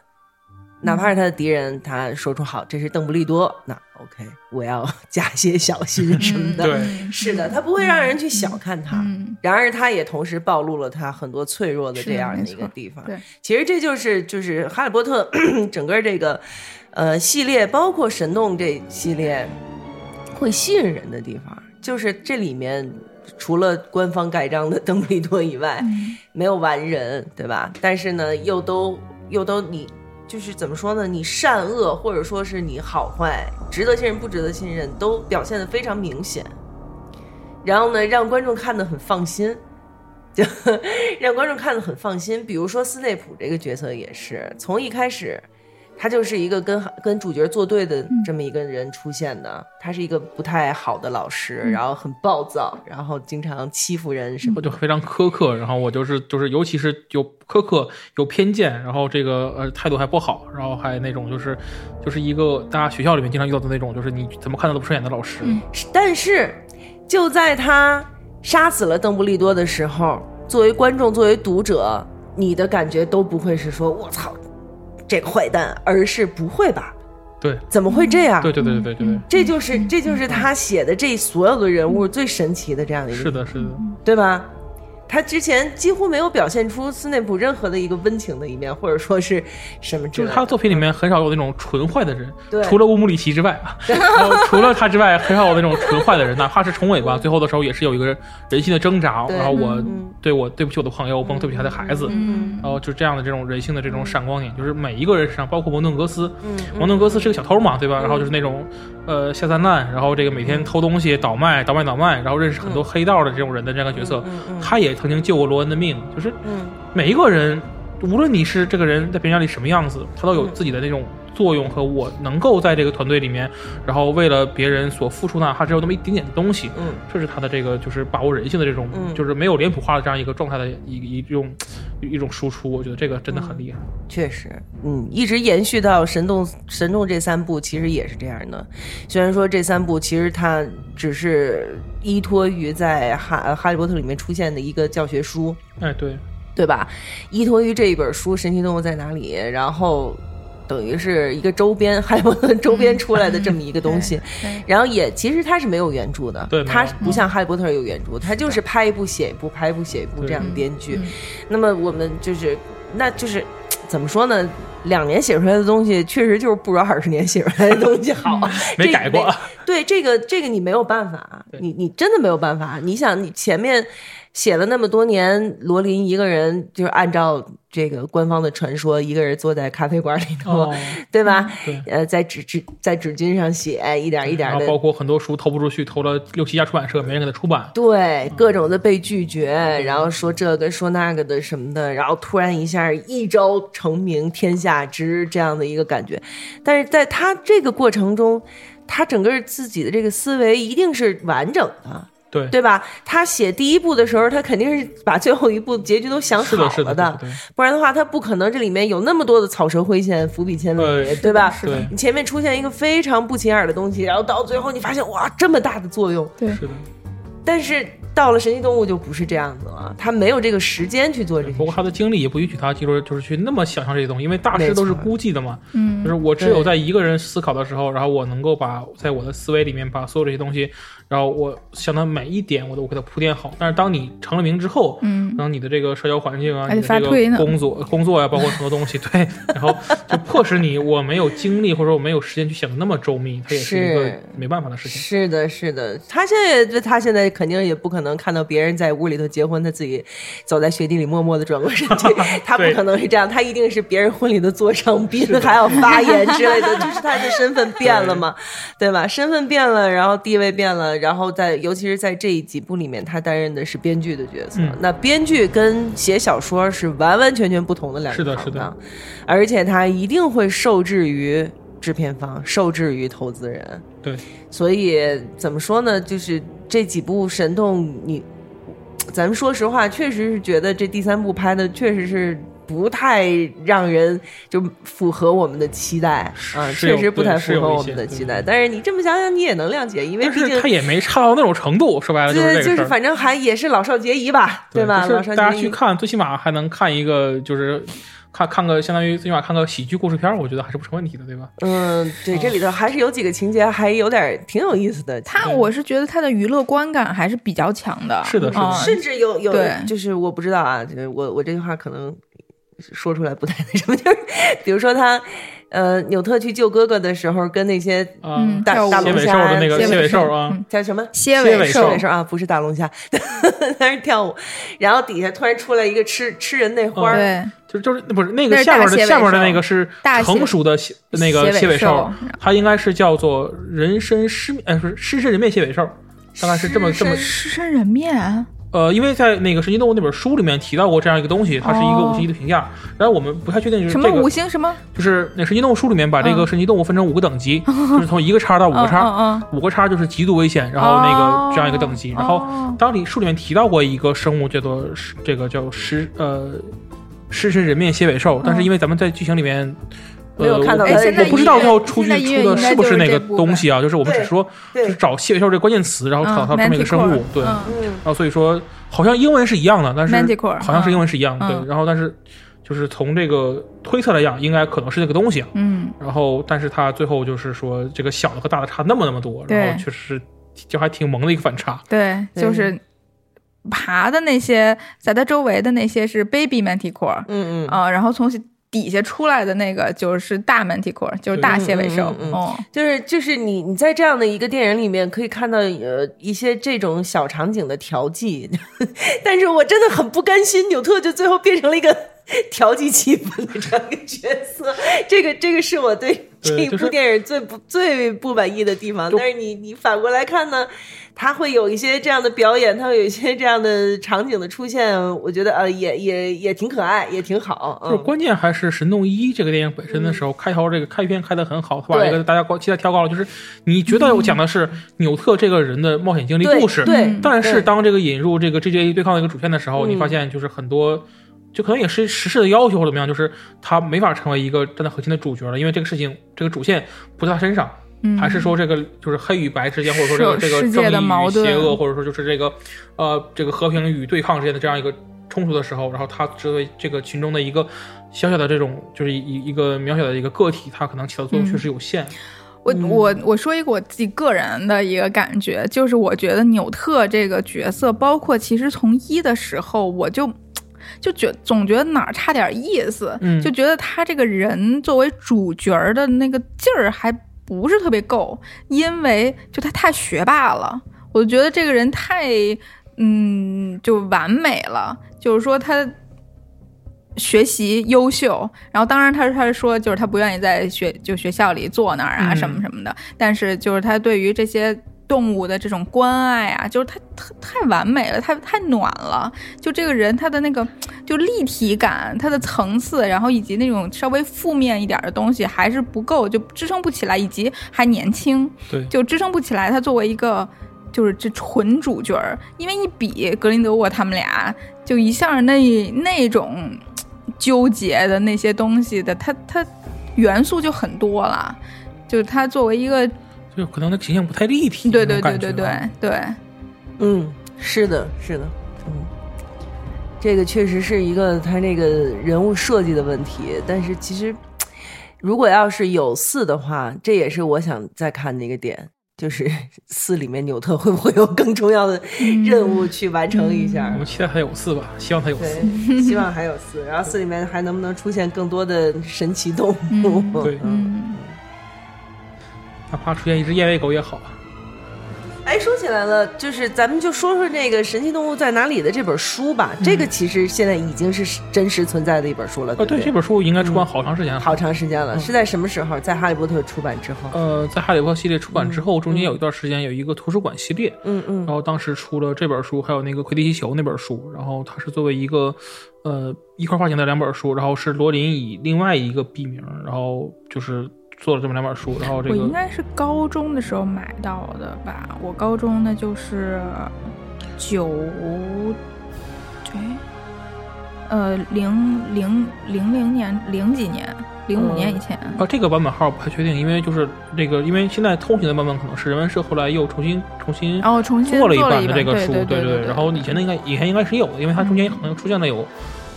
哪怕是他的敌人，他说出好，这是邓布利多，那 OK，我要 加些小心什么的。对是的，他不会让人去小看他。嗯然而，他也同时暴露了他很多脆弱的这样的一个地方。对，其实这就是就是《哈利波特》整个这个呃系列，包括《神洞》这系列会吸引人的地方，就是这里面除了官方盖章的 邓布利多以外，嗯没有完人，对吧？但是呢，又都又都你就是怎么说呢？你善恶或者说是你好坏，值得信任不值得信任，都表现的非常明显。然后呢，让观众看的很放心，就让观众看的很放心。比如说斯内普这个角色也是，从一开始。他就是一个跟跟主角作对的这么一个人出现的，他是一个不太好的老师，然后很暴躁，然后经常欺负人什么的。我就非常苛刻，然后我就是就是，尤其是有苛刻、有偏见，然后这个呃态度还不好，然后还那种就是就是一个大家学校里面经常遇到的那种，就是你怎么看他都不顺眼的老师。嗯但是就在他杀死了邓布利多的时候，作为观众，作为读者，你的感觉都不会是说“我操，这个坏蛋”，而是不会吧？对怎么会这样？对对对对对对，这就是这就是他写的这所有的人物最神奇的这样的一个，是的，是的，对吧？他之前几乎没有表现出斯内普任何的一个温情的一面，或者说是什么之类的。就是他的作品里面很少有那种纯坏的人，对。除了乌姆里奇之外啊，然 后 除了他之外，很少有那种纯坏的人，哪怕是重尾巴，最后的时候也是有一个人性的挣扎，然后我嗯。对我对不起我的朋友，我不能对不起他的孩子，嗯。然后就这样的这种人性的这种闪光点，就是每一个人身上，包括蒙顿格斯，嗯蒙顿格斯是个小偷嘛，对吧？然后就是那种呃下三滥，然后这个每天偷东西、倒卖、倒卖、倒卖，然后认识很多黑道的这种人的这样一个角色，他也曾经救过罗恩的命，就是嗯。每一个人，无论你是这个人在别人眼里什么样子，他都有自己的那种作用和我能够在这个团队里面，然后为了别人所付出哪怕只有那么一点点的东西，嗯这是他的这个就是把握人性的这种，嗯就是没有脸谱化的这样一个状态的一一种一种输出，我觉得这个真的很厉害。确实，嗯，一直延续到《神动》《神动》这三部，其实也是这样的。虽然说这三部其实它只是依托于在哈《哈利波特》里面出现的一个教学书，哎，对，对吧？依托于这一本书《神奇动物在哪里》，然后等于是一个周边《哈利波特》周边出来的这么一个东西。对然后也其实它是没有原著的，对它不像《哈利波特》有原著，它就是拍一部写一部，拍一部写一部这样的编剧。嗯那么我们就是，那就是怎么说呢？两年写出来的东西，确实就是不如二十年写出来的东西好，没这改过。对这个，这个你没有办法，你你真的没有办法。你想，你前面写了那么多年，罗琳一个人就是按照这个官方的传说，一个人坐在咖啡馆里头，哦，对吧？对。呃，在纸纸在纸巾上写，一点一点的包括很多书投不出去，投了六七家出版社，没人给他出版。对，各种的被拒绝，然后说这个说那个的什么的，然后突然一下一朝成名天下知这样的一个感觉。但是在他这个过程中，他整个自己的这个思维一定是完整的。对。对吧？他写第一部的时候，他肯定是把最后一部结局都想好是的，是了的，对不然的话，他不可能这里面有那么多的草蛇灰线、伏笔牵对理，对吧？对。你前面出现一个非常不起眼的东西，然后到最后你发现哇，这么大的作用，对，是的。但是到了神奇动物就不是这样子了，他没有这个时间去做这些事。不过他的精力也不允许他，就是就是去那么想象这些东西，因为大师都是孤寂的嘛。嗯就是我只有在一个人思考的时候，然后我能够把在我的思维里面把所有这些东西，然后我想到每一点我都给它铺垫好。但是当你成了名之后，嗯，然后你的这个社交环境啊，你的这发推呢个工作工作呀、包括很多东西，对，然后 就迫使你我没有精力或者说我没有时间去想的那么周密，它也是一个没办法的事情。是的，是的，他现在他现在肯定也不可能看到别人在屋里头结婚，他自己走在雪地里默默的转过身去，他不可能是这样，他一定是别人婚礼的座上宾，还要发言之类的，就是他的身份变了嘛，对吧？身份变了，然后地位变了，然后在尤其是在这几部里面，他担任的是编剧的角色，嗯那编剧跟写小说是完完全全不同的两个是的是的，而且他一定会受制于制片方，受制于投资人。对，所以怎么说呢？就是这几部神动，你咱们说实话，确实是觉得这第三部拍的确实是不太让人就符合我们的期待啊，确实不太符合我们的期待。但是你这么想想，你也能谅解，因为毕竟他也没差到那种程度，说白了就是。就是反正还也是老少皆宜吧，对吧？老少皆宜。去看，最起码还能看一个，就是看看个相当于最起码看个喜剧故事片儿，我觉得还是不成问题的，对吧？嗯，对，这里头还是有几个情节还有点挺有意思的。他我是觉得他的娱乐观感还是比较强的，是的是的啊甚至有有对，就是我不知道啊，就是我我这句话可能说出来不太那什么，就是比如说他呃纽特去救哥哥的时候，跟那些大大龙虾兽的那个蝎尾兽兽啊，嗯叫什么？蝎尾兽蝎尾兽啊，不是大龙虾，那是跳舞，然后底下突然出来一个吃吃人那花儿，对，就是就是不是那个下面的下面的那个是成熟的蝎那个蝎尾兽兽，它应该是叫做人参狮面，呃，不是狮身人面蝎尾兽，大概是这么这么狮身人面，呃，因为在那个《神奇动物》那本书里面提到过这样一个东西，它是一个五星级的评价。然后我们不太确定，就是什么这个五星什么就是那《神奇动物》书里面把这个嗯神奇动物分成五个等级，就是从一个叉到五个叉，五个叉就是极度危险，然后那哦个这样一个等级。然后哦当里书里面提到过一个生物叫做这个叫狮呃狮身人面蝎尾兽，但是因为咱们在剧情里面。呃，没有看到我它的人哎现在我不知道音乐最后出现在剧出的是不是那个东西啊，就是我们只说对就是找蝎尾兽这关键词，然后找到这么一个生物，对，嗯。嗯，然后所以说好像英文是一样的，但是 Manticore，好像是英文是一样，嗯对。然后但是就是从这个推测来讲，应该可能是那个东西啊。嗯，然后但是它最后就是说这个小的和大的差那么那么多，然后确实是就还挺萌的一个反差。对，对。就是爬的那些，在它周围的那些是 baby manticore 嗯嗯，啊，然后从底下出来的那个就是大 manticore，就是大蟹尾兽。嗯嗯嗯，嗯哦，就是就是你你在这样的一个电影里面可以看到呃一些这种小场景的调剂，但是我真的很不甘心，纽特就最后变成了一个 调剂气氛的这样一个角色，这个这个是我对这一部电影最不最不满意的地方。但是你你反过来看呢？他会有一些这样的表演，他会有一些这样的场景的出现，我觉得呃也也也挺可爱，也挺好。就是嗯，关键还是《神动一》这个电影本身的时候，开头这个开篇开的很好，他把对这个大家高期待调高了。就是你觉得我讲的是纽特这个人的冒险经历故事，对嗯，但是当这个引入这个 GGA 对抗的一个主线的时候，嗯你发现就是很多，就可能也是时事的要求或者怎么样，就是他没法成为一个站在核心的主角了，因为这个事情这个主线不在他身上，嗯，还是说这个就是黑与白之间，或者说这个这个世界的正义矛盾与邪恶，或者说就是这个呃这个和平与对抗之间的这样一个冲突的时候，然后他作为这个群中的一个小小的这种就是一一个渺小的一个个体，他可能起到作用嗯确实有限。我我我说一个我自己个人的一个感觉，就是我觉得纽特这个角色，包括其实从一的时候，我就就觉总觉得哪儿差点意思，嗯就觉得他这个人作为主角儿的那个劲儿还不是特别够，因为就他太学霸了，我觉得这个人太嗯就完美了，就是说他。学习优秀，然后当然他他说就是他不愿意在学就学校里坐那儿啊嗯什么什么的，但是就是他对于这些动物的这种关爱啊，就是它太太完美了，太太暖了。就这个人他的那个就立体感，他的层次，然后以及那种稍微负面一点的东西还是不够，就支撑不起来，以及还年轻，对，就支撑不起来。他作为一个就是这纯主角儿，因为一比格林德沃他们俩，就一下那那种纠结的那些东西的，他他元素就很多了。就是他作为一个，就可能那个形象不太立体，对对对对对对，嗯，是的，是的，嗯，这个确实是一个他那个人物设计的问题。但是其实，如果要是有四的话，这也是我想再看的一个点，就是 四里面纽特会不会有更重要的任务去完成一下？我们期待他有四吧，希望他有四，希望还有四。然后四里面还能不能出现更多的神奇动物？对，嗯。哪怕出现一只燕尾狗也好啊！哎，说起来了，就是咱们就说说那个《神奇动物在哪里》的这本书吧。这个其实现在已经是真实存在的一本书了。哦，对，这本书应该出版好长时间了，好长时间了。是在什么时候？在《哈利波特》出版之后？呃，在《哈利波特》系列出版之后，中间有一段时间有一个图书馆系列。嗯嗯。然后当时出了这本书，还有那个魁地奇球那本书。然后它是作为一个呃一块发行的两本书。然后是罗琳以另外一个笔名，然后就是。做了这么两本书，然后这个我应该是高中的时候买到的吧？我高中那就是九，对，呃，零零零零年零几年，零五年以前。啊，这个版本号不太确定，因为就是这个，因为现在通行的版本可能是人文社后来又重新重新然后重新做了一版的这个书，对对对。然后以前的应该以前应该是有的，因为它中间可能出现了有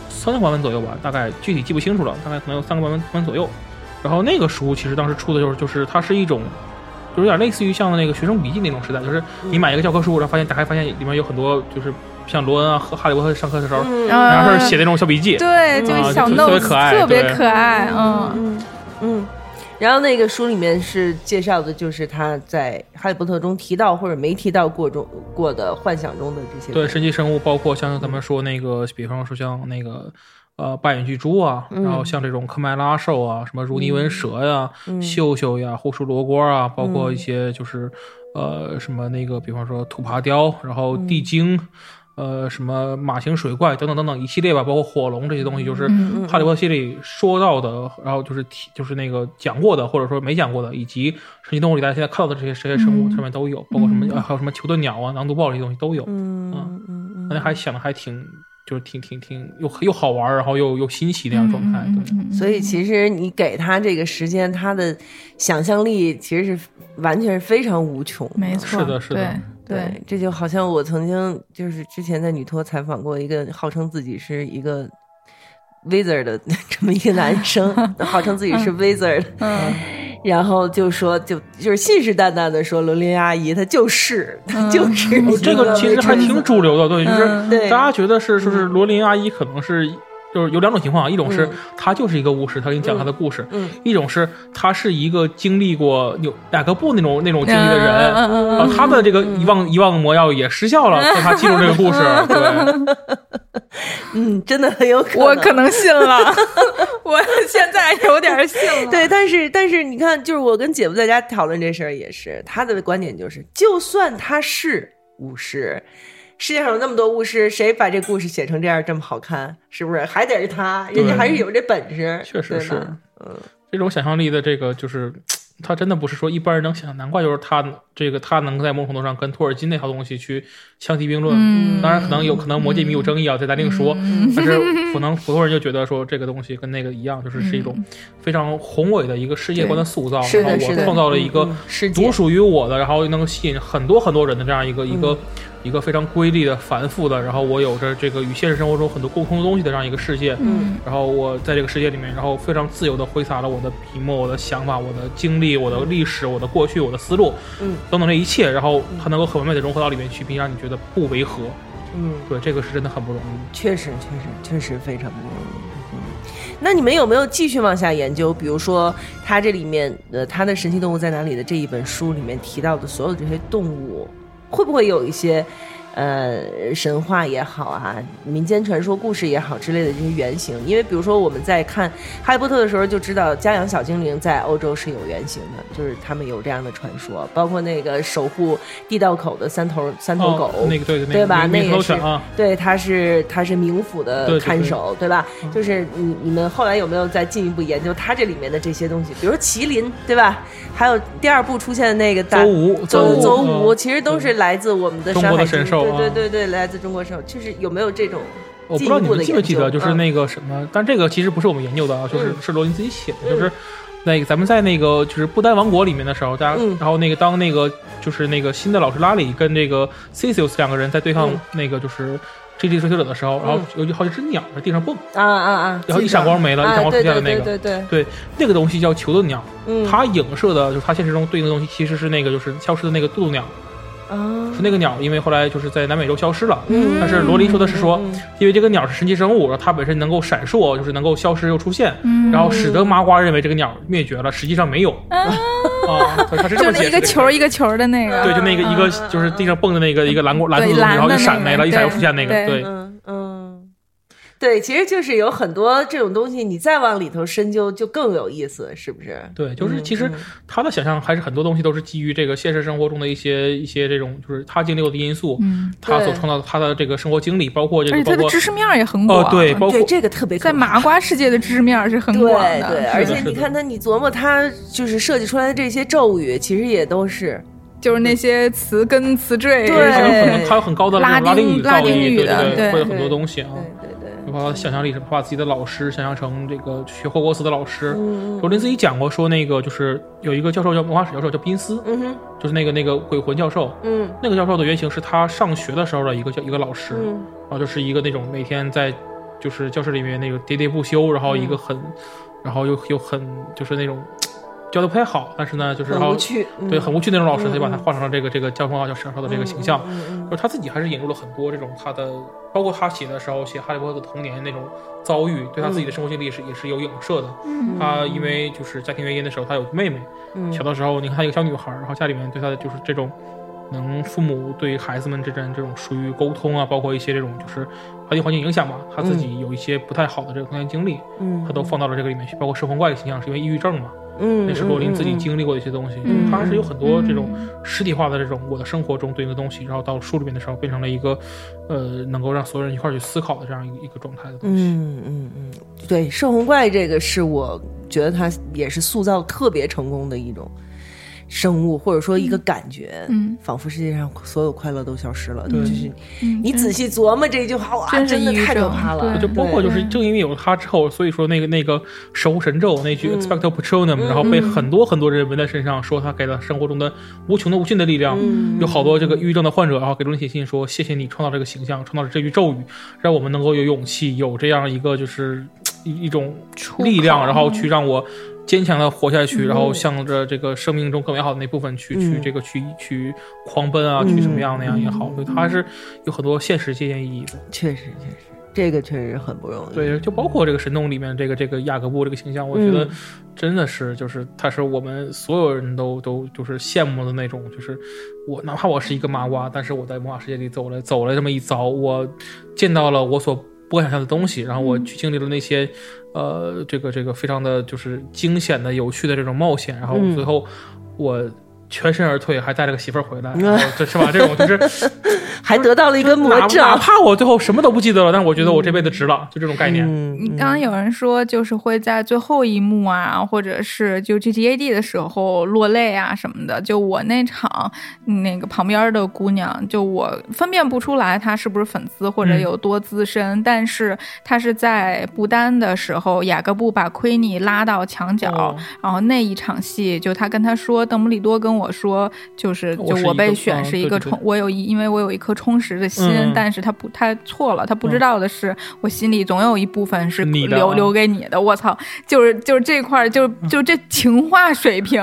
三个版本左右吧，大概具体记不清楚了，大概可能有三个版本版本左右。然后那个书其实当时出的就是，就是它是一种，就有点类似于像那个学生笔记那种时代，就是你买一个教科书，然后发现打开发现里面有很多，就是像罗恩啊和哈利波特上课的时候，然后写那种小笔记，对，就小 note，特别可爱，特别可爱，嗯。嗯嗯。然后那个书里面是介绍的，就是他在哈利波特中提到或者没提到过中过的幻想中的这些对神奇生物，包括像咱们说那个，比方说像那个。呃，八眼巨猪啊，然后像这种科迈拉兽啊，什么如尼纹蛇呀、秀秀呀、护树罗锅啊，包括一些就是呃什么那个，比方说土爬雕，然后地精，呃什么马形水怪等等等等一系列吧，包括火龙这些东西，就是哈利波特系列说到的，然后就是提就是那个讲过的，或者说没讲过的，以及神奇动物里大家现在看到的这些这些生物上面都有，包括什么还有什么球盾鸟啊、狼毒豹这些东西都有，嗯嗯。嗯，那还想的还挺。就是挺挺挺又又好玩，然后又又新奇那样状态，对。所以其实你给他这个时间，他的想象力其实是完全是非常无穷。没错，是的，是的，对。这就好像我曾经就是之前在女托采访过一个号称自己是一个 wizard 的 这么一个男生，号称自己是 wizard。嗯。然后就说，就就是信誓旦旦的说，罗琳阿姨她就是她就是这个，其实还挺主流的，对，就是大家觉得是，就是罗琳阿姨可能是，就是有两种情况，一种是他就是一个巫师，他给你讲他的故事；，一种是他是一个经历过有雅各布那种那种经历的人，然后他的这个遗忘遗忘的魔药也失效了，让他记住这个故事。对，嗯，真的很有可能，我可能信了。我现在有点信了，对，但是但是你看，就是我跟姐夫在家讨论这事儿也是，他的观点就是，就算他是巫师，世界上有那么多巫师，谁把这故事写成这样这么好看，是不是？还得是他，人家还是有这本事，确实是，嗯，这种想象力的这个就是。他真的不是说一般人能想，难怪就是他这个他能在某种程度上跟托尔金那套东西去相提并论。当然可能有可能魔戒迷有争议啊，这咱另说。但是 可能普通人就觉得说这个东西跟那个一样，就是是一种非常宏伟的一个世界观的塑造。然后我创造了一个独属于我的，然后能够吸引很多很多人的这样一个一个。一个非常规律的、繁复的，然后我有着这个与现实生活中很多共通的东西的这样一个世界，嗯，然后我在这个世界里面，然后非常自由的挥洒了我的笔墨、我的想法、我的经历、我的历史、我的过去、我的思路，嗯，等等这一切，然后它能够很完美的融合到里面去，并让你觉得不违和，嗯，对，这个是真的很不容易，确实，确实，确实非常不容易。嗯，那你们有没有继续往下研究？比如说，它这里面呃，它的《神奇动物在哪里》的这一本书里面提到的所有这些动物，会不会有一些？呃神话也好啊，民间传说故事也好之类的这些原型。因为比如说我们在看《哈利波特》的时候就知道，家养小精灵在欧洲是有原型的，就是他们有这样的传说，包括那个守护地道口的三头三头狗，哦那个对对对吧？那也是啊，对，他是他是冥府的看守，对吧？嗯就是你你们后来有没有再进一步研究它这里面的这些东西？比如说麒麟，对吧？还有第二部出现的那个大邹吴邹邹邹吴，嗯其实都是来自我们的《山海经神兽啊对对对对，来自中国时候。就是有没有这种我不知道你们记不记得，就是嗯。那个什么，但这个其实不是我们研究的啊，就是嗯是罗琳自己写的，就是那个咱们在那个就是不丹王国里面的时候，大家嗯。然后那个当那个就是那个新的老师拉里跟这个 Cicius 两个人在对抗嗯。那个就是。G G 追求者的时候，然后有好几只鸟在地上蹦，啊啊啊！然后一闪光没了，一啊闪光出现了那个，对对对，对，那个东西叫球的鸟，嗯。它影射的就是它现实中对应的东西，其实是那个就是消失的那个渡渡鸟，啊。是那个鸟，因为后来就是在南美洲消失了。嗯。但是罗琳说的是说因为这个鸟是神奇生物，然后它本身能够闪烁，就是能够消失又出现，嗯。然后使得麻瓜认为这个鸟灭绝了，实际上没有啊，对它是这么就那一个。球一个球的那个，对，就那个一个嗯。就是地上蹦的那个一个蓝光蓝色的东西，然后就蓝的那个闪没了，一闪又出现那个，对对，其实就是有很多这种东西，你再往里头深究就更有意思，是不是？对，就是嗯其实嗯他的想象还是很多东西都是基于这个现实生活中的一些一些这种，就是他经历过的因素，嗯，他所创造的他的这个生活经历，包括这个包括而且他的知识面也很广，哦对，包括对，这个特别在麻瓜世界的知识面是很广的，对对，而且你看他，你琢磨他就是设计出来的这些咒语，其实也都是就是那些词根词缀，对他有很多他有很高的拉丁丁语造诣，拉丁语对的对会有很多东西啊。对对对，包括他想象力，把自己的老师想象成这个学霍格沃茨的老师。嗯罗琳自己讲过，说那个就是有一个教授叫文化史教授叫宾斯，嗯哼就是那个那个鬼魂教授。嗯那个教授的原型是他上学的时候的一个叫一个老师，嗯然后就是一个那种每天在就是教室里面那个喋喋不休，然后一个很，然后又又很就是那种教的不太好，但是呢就是然后很无趣，对很无趣那种老师，嗯他就把他嗯。画成了这个这个教风教教授的这个形象。他自己还是引入了很多这种他的，包括他写的时候写《哈利波特》的童年那种遭遇，对他自己的生活经历是、也是有影射的。嗯。他因为就是家庭原因的时候，他有个妹妹，嗯。小的时候你看他一个小女孩，然后家里面对他的就是这种。能父母对孩子们之间这种属于沟通啊，包括一些这种就是环境环境影响吧，他自己有一些不太好的这个童年经历，嗯，他都放到了这个里面去，包括摄魂怪的形象是因为抑郁症嘛，嗯，那是罗琳自己嗯经历过的一些东西，嗯。他是有很多这种嗯实体化的这种我的生活中对应的东西，然后到书里面的时候变成了一个，呃，能够让所有人一块儿去思考的这样一个一个状态的东西。嗯嗯嗯，对，摄魂怪这个是我觉得他也是塑造特别成功的一种生物，或者说一个感觉，嗯仿佛世界上所有快乐都消失了。对就是嗯你仔细琢磨这句话，哇，真的太可怕了。就包括就是正因为有了它之后，所以说那个那个守护神咒那句嗯 expecto patronum，、然后被很多很多人纹在身上，说他给了生活中的无穷的无尽的力量。嗯有好多这个抑郁症的患者，然后给罗琳写信说：“谢谢你创造这个形象，创造了这句咒语，让我们能够有勇气，有这样一个就是 一一种力量，然后去让我坚强的活下去，然后向着这个生命中更美好的那部分去、去嗯这个去去狂奔啊，去什么样那样也好，所以它是有很多现实借鉴意义的。确实确实，这个确实很不容易。对，就包括这个神洞里面这个这个雅各布这个形象，我觉得嗯真的是就是他是我们所有人都都就是羡慕的那种，就是我哪怕我是一个麻瓜，但是我在魔法世界里走了走了这么一遭，我见到了我所不敢想象的东西，然后我去经历了那些呃这个这个非常的就是惊险的有趣的这种冒险，然后嗯最后我。全身而退，还带了个媳妇儿回来，然后这是吧？这种就是 还得到了一个魔哪哪。怕我最后什么都不记得了，但是我觉得我这辈子值了，就这种概念。嗯，你刚刚有人说，就是会在最后一幕啊，或者是就 G T A D 的时候落泪啊什么的。就我那场，那个旁边的姑娘，就我分辨不出来她是不是粉丝或者嗯有多资深，但是她是在不丹的时候，雅各布把奎尼拉到墙角，哦然后那一场戏，就他跟他说，邓布利多跟我说，就是就我被选嗯是一个充，我有一因为我有一颗充实的心，嗯但是他不他错了，他不知道的是，我心里总有一部分是留留给你的。我操，就是就是这块儿，就就这情话水平，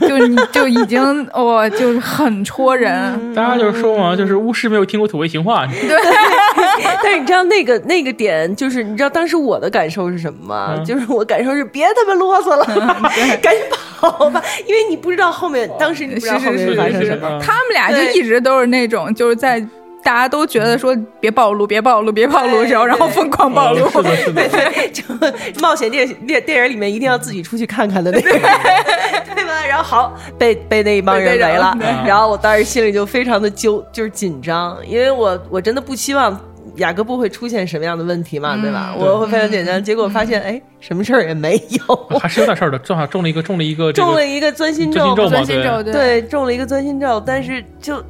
就你就已经我、就是很戳人。大家就是说嘛，就是巫师没有听过土味情话，对 但是你知道那个那个点，就是你知道当时我的感受是什么吗？嗯就是我感受是别他妈啰嗦了，赶紧跑吧，因为你不知道后面，当时你不知道后面会是是是是是发生什么。嗯他们俩就一直都是那种就是在。大家都觉得说别暴露，别暴露，别暴露，然后然后疯狂暴露。是的，是的。对，就冒险电电电影里面一定要自己出去看看的那个，对 吧？然后好被被那一帮人围了，然后我当时心里就非常的揪，就是紧张，因为我我真的不希望。雅各布会出现什么样的问题嘛？对吧？我会非常紧张，结果发现哎，什么事儿也没有，还是有点事儿的。正好中了一个，中了一个，中了一个钻心咒，钻心咒，对，中了一个钻心咒。但是就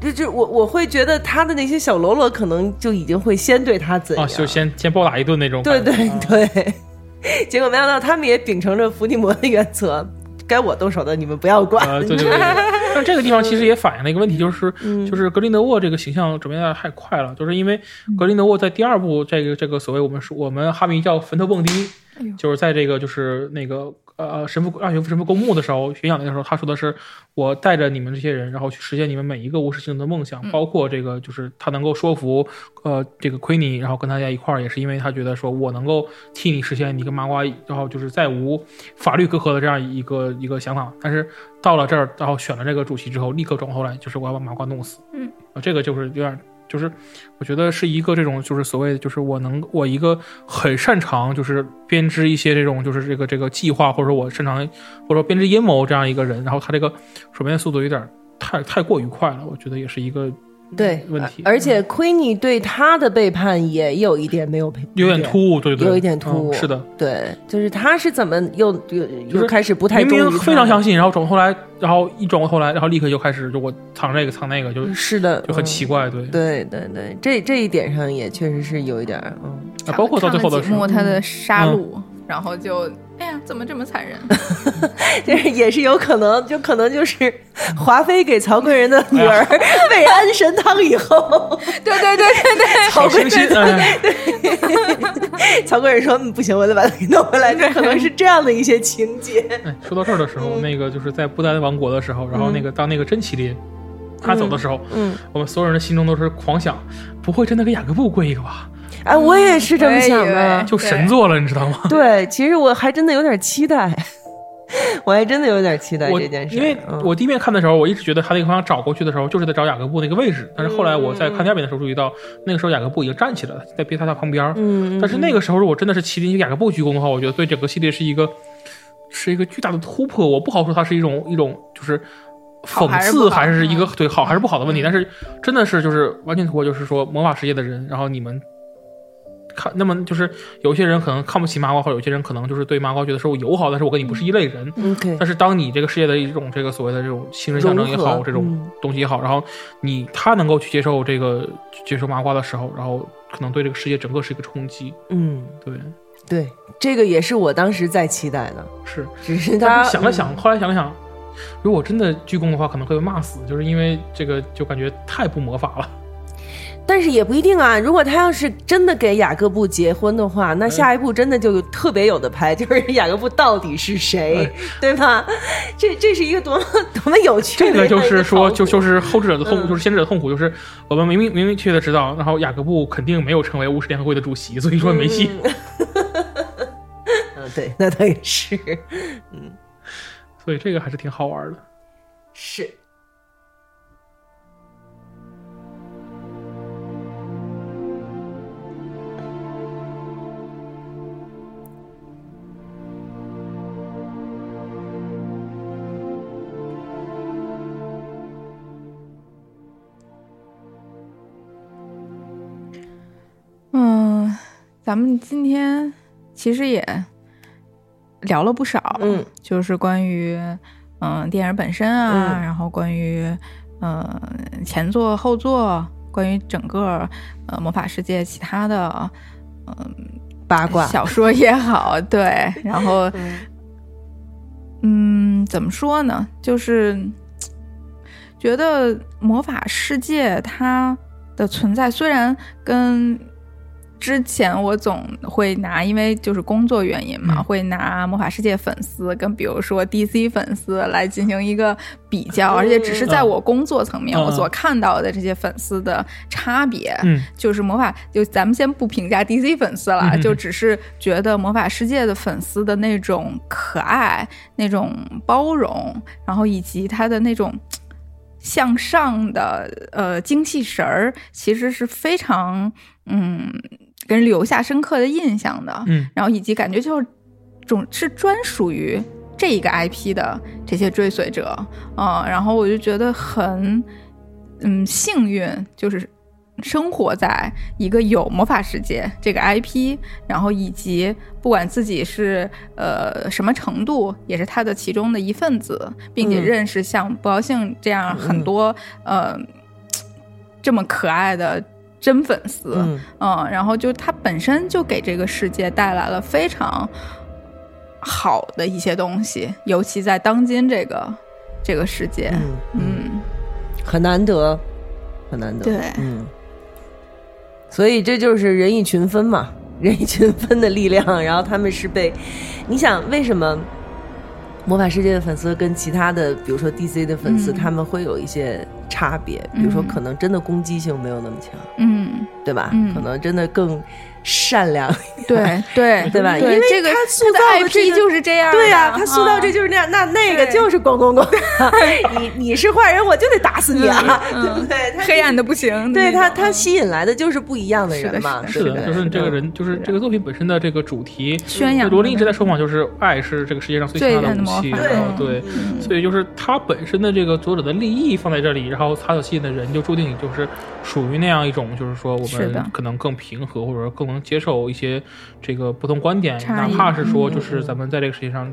就就我我会觉得他的那些小喽啰可能就已经会先对他怎样，就先先暴打一顿那种。对对对，结果没想到他们也秉承着伏地魔的原则。该我动手的，你们不要管。对对对。但这个地方其实也反映了一个问题，就是就是格林德沃这个形象转变的太快了，就是因为格林德沃在第二部这个这个所谓我们说我们哈迷叫坟头蹦迪，就是在这个就是那个。呃，神父让学神父公墓的时候，巡讲的时候，他说的是：“我带着你们这些人，然后去实现你们每一个无实性的梦想，包括这个，就是他能够说服呃这个奎尼，然后跟大家一块儿，也是因为他觉得说我能够替你实现你跟麻瓜，然后就是再无法律隔阂的这样一个一个想法。但是到了这儿，然后选了这个主席之后，立刻转过头来，就是我要把麻瓜弄死。嗯，啊，这个就是有点。”就是，我觉得是一个这种，就是所谓的，就是我能，我一个很擅长，就是编织一些这种，就是这个这个计划，或者说我擅长，或者说编织阴谋这样一个人，然后他这个手边速度有点太太过于快了，我觉得也是一个。对问题，而且奎尼对他的背叛也有一点没有配，有点突兀，对对，有一点突兀，是的，对，就是他是怎么又又又开始不太明明非常相信，然后转过头来，然后一转过头来，然后立刻就开始就我藏这个藏那个，就是的，就很奇怪，对。对对对，这这一点上也确实是有一点，嗯，包括到最后的时候，他的杀戮，然后就。怎么这么残忍？就是也是有可能，就可能就是华妃给曹贵人的女儿 喂安神汤以后，对对对对对，曹贵人对，曹贵人说不行，我得把它给弄回来，就可能是这样的一些情节。说到这儿的时候，那个就是在不丹王国的时候，然后那个当那个真麒麟他走的时候，嗯，我们所有人的心中都是狂想，不会真的给雅各布跪一个吧？哎，我也是这么想的，就神作了，你知道吗？对，其实我还真的有点期待，我还真的有点期待这件事。因为我第一遍看的时候，我一直觉得他那个方向找过去的时候，就是在找雅各布那个位置。但是后来我在看第二遍的时候，注意到那个时候雅各布已经站起来了，在别他旁边。嗯。但是那个时候，如果真的是麒麟雅各布鞠躬的话，我觉得对整个系列是一个是一个巨大的突破。我不好说它是一种一种就是讽刺还是一个对好还是不好的问题。但是真的是就是完全突破，就是说魔法世界的人，然后你们。看，那么就是有些人可能看不起麻瓜，或者有些人可能就是对麻瓜觉得说我友好，但是我跟你不是一类人。但是当你这个世界的一种这个所谓的这种精神象征也好，这种东西也好，然后你他能够去接受这个接受麻瓜的时候，然后可能对这个世界整个是一个冲击。嗯，对对，这个也是我当时在期待的。是，只是他想了想，后来想了想，如果真的鞠躬的话，可能会被骂死，就是因为这个就感觉太不魔法了。但是也不一定啊，如果他要是真的给雅各布结婚的话，那下一步真的就特别有的拍，就是雅各布到底是谁，对吧？这这是一个多么 多么有趣的。这个就是说，就就是后者的痛苦，就是先者的痛苦，就是我们明明明明确的知道，然后雅各布肯定没有成为巫师联合会的主席，所以说没戏。嗯，对，那倒也是，嗯，所以这个还是挺好玩的，是。咱们今天其实也聊了不少，嗯，就是关于嗯电影本身啊，然后关于嗯前作后作，关于整个呃魔法世界其他的嗯八卦。小说也好，对，然后嗯怎么说呢？就是觉得魔法世界它的存在虽然跟之前我总会拿，因为就是工作原因嘛，会拿魔法世界粉丝跟比如说 DC 粉丝来进行一个比较，而且只是在我工作层面我所看到的这些粉丝的差别，嗯。就是魔法就咱们先不评价 DC 粉丝了，就只是觉得魔法世界的粉丝的那种可爱、那种包容，然后以及他的那种。向上的呃精气神儿，其实是非常嗯给人留下深刻的印象的。嗯，然后以及感觉就是总是专属于这一个 IP 的这些追随者嗯、然后我就觉得很嗯幸运，就是生活在一个有魔法世界这个 IP，然后以及不管自己是呃什么程度，也是他的其中的一份子，并且嗯认识像不高兴这样很多、呃 这么可爱的真粉丝，嗯嗯，然后就他本身就给这个世界带来了非常好的一些东西，尤其在当今这个这个世界，嗯嗯，嗯，很难得，很难得。对嗯，所以这就是人以群分嘛，人以群分的力量。然后他们是被，你想为什么魔法世界的粉丝跟其他的，比如说 DC 的粉丝，嗯他们会有一些差别？比如说，嗯可能真的攻击性没有那么强，嗯，对吧？嗯可能真的更善良，对 对对吧？因为这个他塑造的的这 IP 就是这样，对呀、他塑造这啊就是那样，那那个就是咣咣咣，你你是坏人，我就得打死你啊，嗯对不对？他黑暗的不行，对他，他吸引来的就是不一样的人嘛，是的，就是这个嗯。人，就是这个作品本身的这个主题。宣扬罗琳一直在说嘛，就是爱是这个世界上最强大的武器，对，所以就是他本身的这个作者的利益放在这里，然后他所吸引的人就注定就是属于那样一种，就是说我们可能更平和，或者说更能接受一些这个不同观点，哪怕是说嗯就是咱们在这个世界上。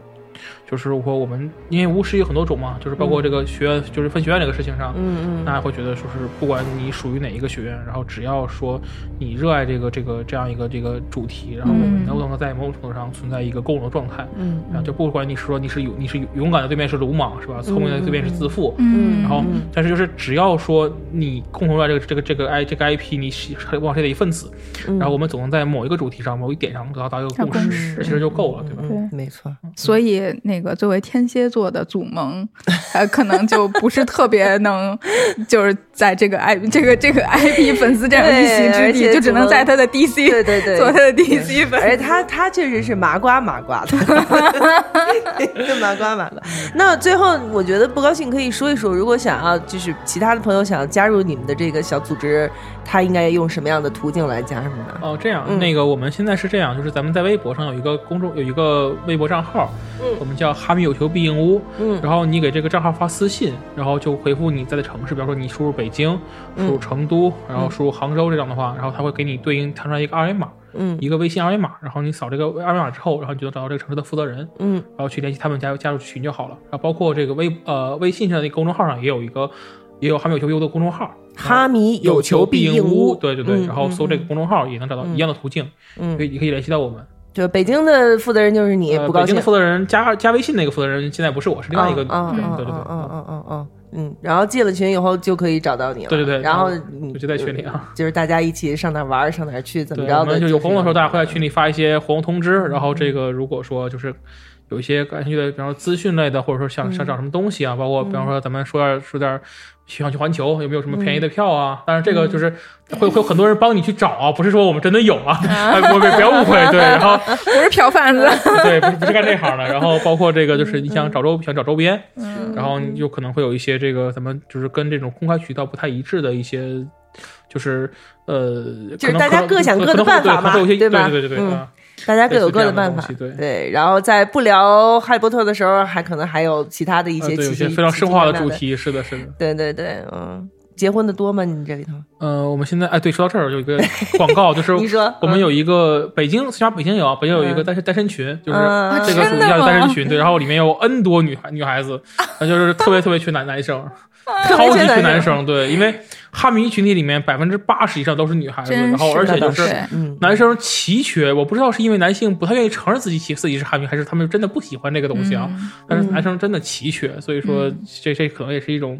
就是说，我们因为巫师有很多种嘛，就是包括这个学院，就是分学院这个事情上，嗯嗯。大家会觉得说是不管你属于哪一个学院，然后只要说你热爱这个这个这样一个这个主题，然后我们嗯。能不能在某种程度上存在一个共荣的状态，嗯然后就不管你是说你是勇你是勇敢的对面是鲁莽是吧，聪明的对面是自负，嗯，然后嗯但是就是只要说你共同热爱这个这个这个 I 这个 IP，你是往谁的一份子，嗯。然后我们总能在某一个主题上某一点上得到一个共识，这其实就够了，对吧？对，没错，所以那个作为天蝎座的祖萌，呃，可能就不是特别能，就是在这个 I 这个这个 IP 粉丝这样一席之地，就只能在他的 DC 对对对，做他的 DC 粉而且他他确实是麻瓜麻瓜的，麻瓜麻瓜。那最后我觉得不高兴可以说一说，如果想要就是其他的朋友想要加入你们的这个小组织，他应该用什么样的途径来加什么的？哦，这样，嗯。那个我们现在是这样，就是咱们在微博上有一个公众有一个微博账号，嗯。我们叫哈密有求必应屋，嗯。然后你给这个账号发私信，然后就回复你在的城市，比方说你输入北京，输入成都，然后输入杭州这样的话，然后他会给你对应弹出来一个二维码，嗯。一个微信二维码，然后你扫这个二维码之后，然后你就能找到这个城市的负责人，嗯。然后去联系他们加入加入群就好了。然后包括这个微呃微信上的那个公众号上也有一个也有哈密有求必应屋的公众号，哈迷有求必应屋，对对对，嗯然后搜这个嗯公众号也能找到一样的途径，嗯可以也可以联系到我们。就北京的负责人就是你，呃不高兴北京的负责人加加微信那个负责人现在不是我，是另外一个人。嗯嗯对对对嗯嗯嗯嗯嗯嗯，然后进了群以后就可以找到你了。对对对然后就在群里啊，就是大家一起上哪玩上哪去，怎么，着的？就有活动的时候，大家会在。群里发一些活动通知。然后这个如果说就是有一些感兴趣的，比方说资讯类的，或者说想想找什么东西啊，包括比方说咱们说点说点。想去环球有没有什么便宜的票啊？当然，这个就是会会有很多人帮你去找啊，不是说我们真的有啊，哎 不不不要误会。对，然后 不是票贩子，对，不是不是干这行的。然后包括这个，就是你想找周想找周边，嗯然后你有可能会有一些这个咱们就是跟这种公开渠道不太一致的一些，就是呃，就是大家各想各的办法嘛对对吧对对对对嗯啊大家各有各的办法对，对然后在不聊哈利波特的时候，还可能还有其他的一些呃对，有些非常深化的主题，是的，是的。对对对，嗯，结婚的多吗？你这里头？呃，我们现在哎，对，说到这儿有一个广告，就是 你说我们有一个北京，虽然北京有啊，北京有一个单身单身群，就是嗯这个主题叫单身群，对，然后里面有 N 多女孩女孩子，那 就是特别特别缺男男生，超级缺缺男男生，对，因为哈迷群体里面百分之八十以上都是女孩子，然后而且就是男生奇缺，我不知道是因为男性不太愿意承认自己喜自己是哈迷，还是他们真的不喜欢这个东西啊？嗯但是男生真的奇缺，所以说这这可能也是一种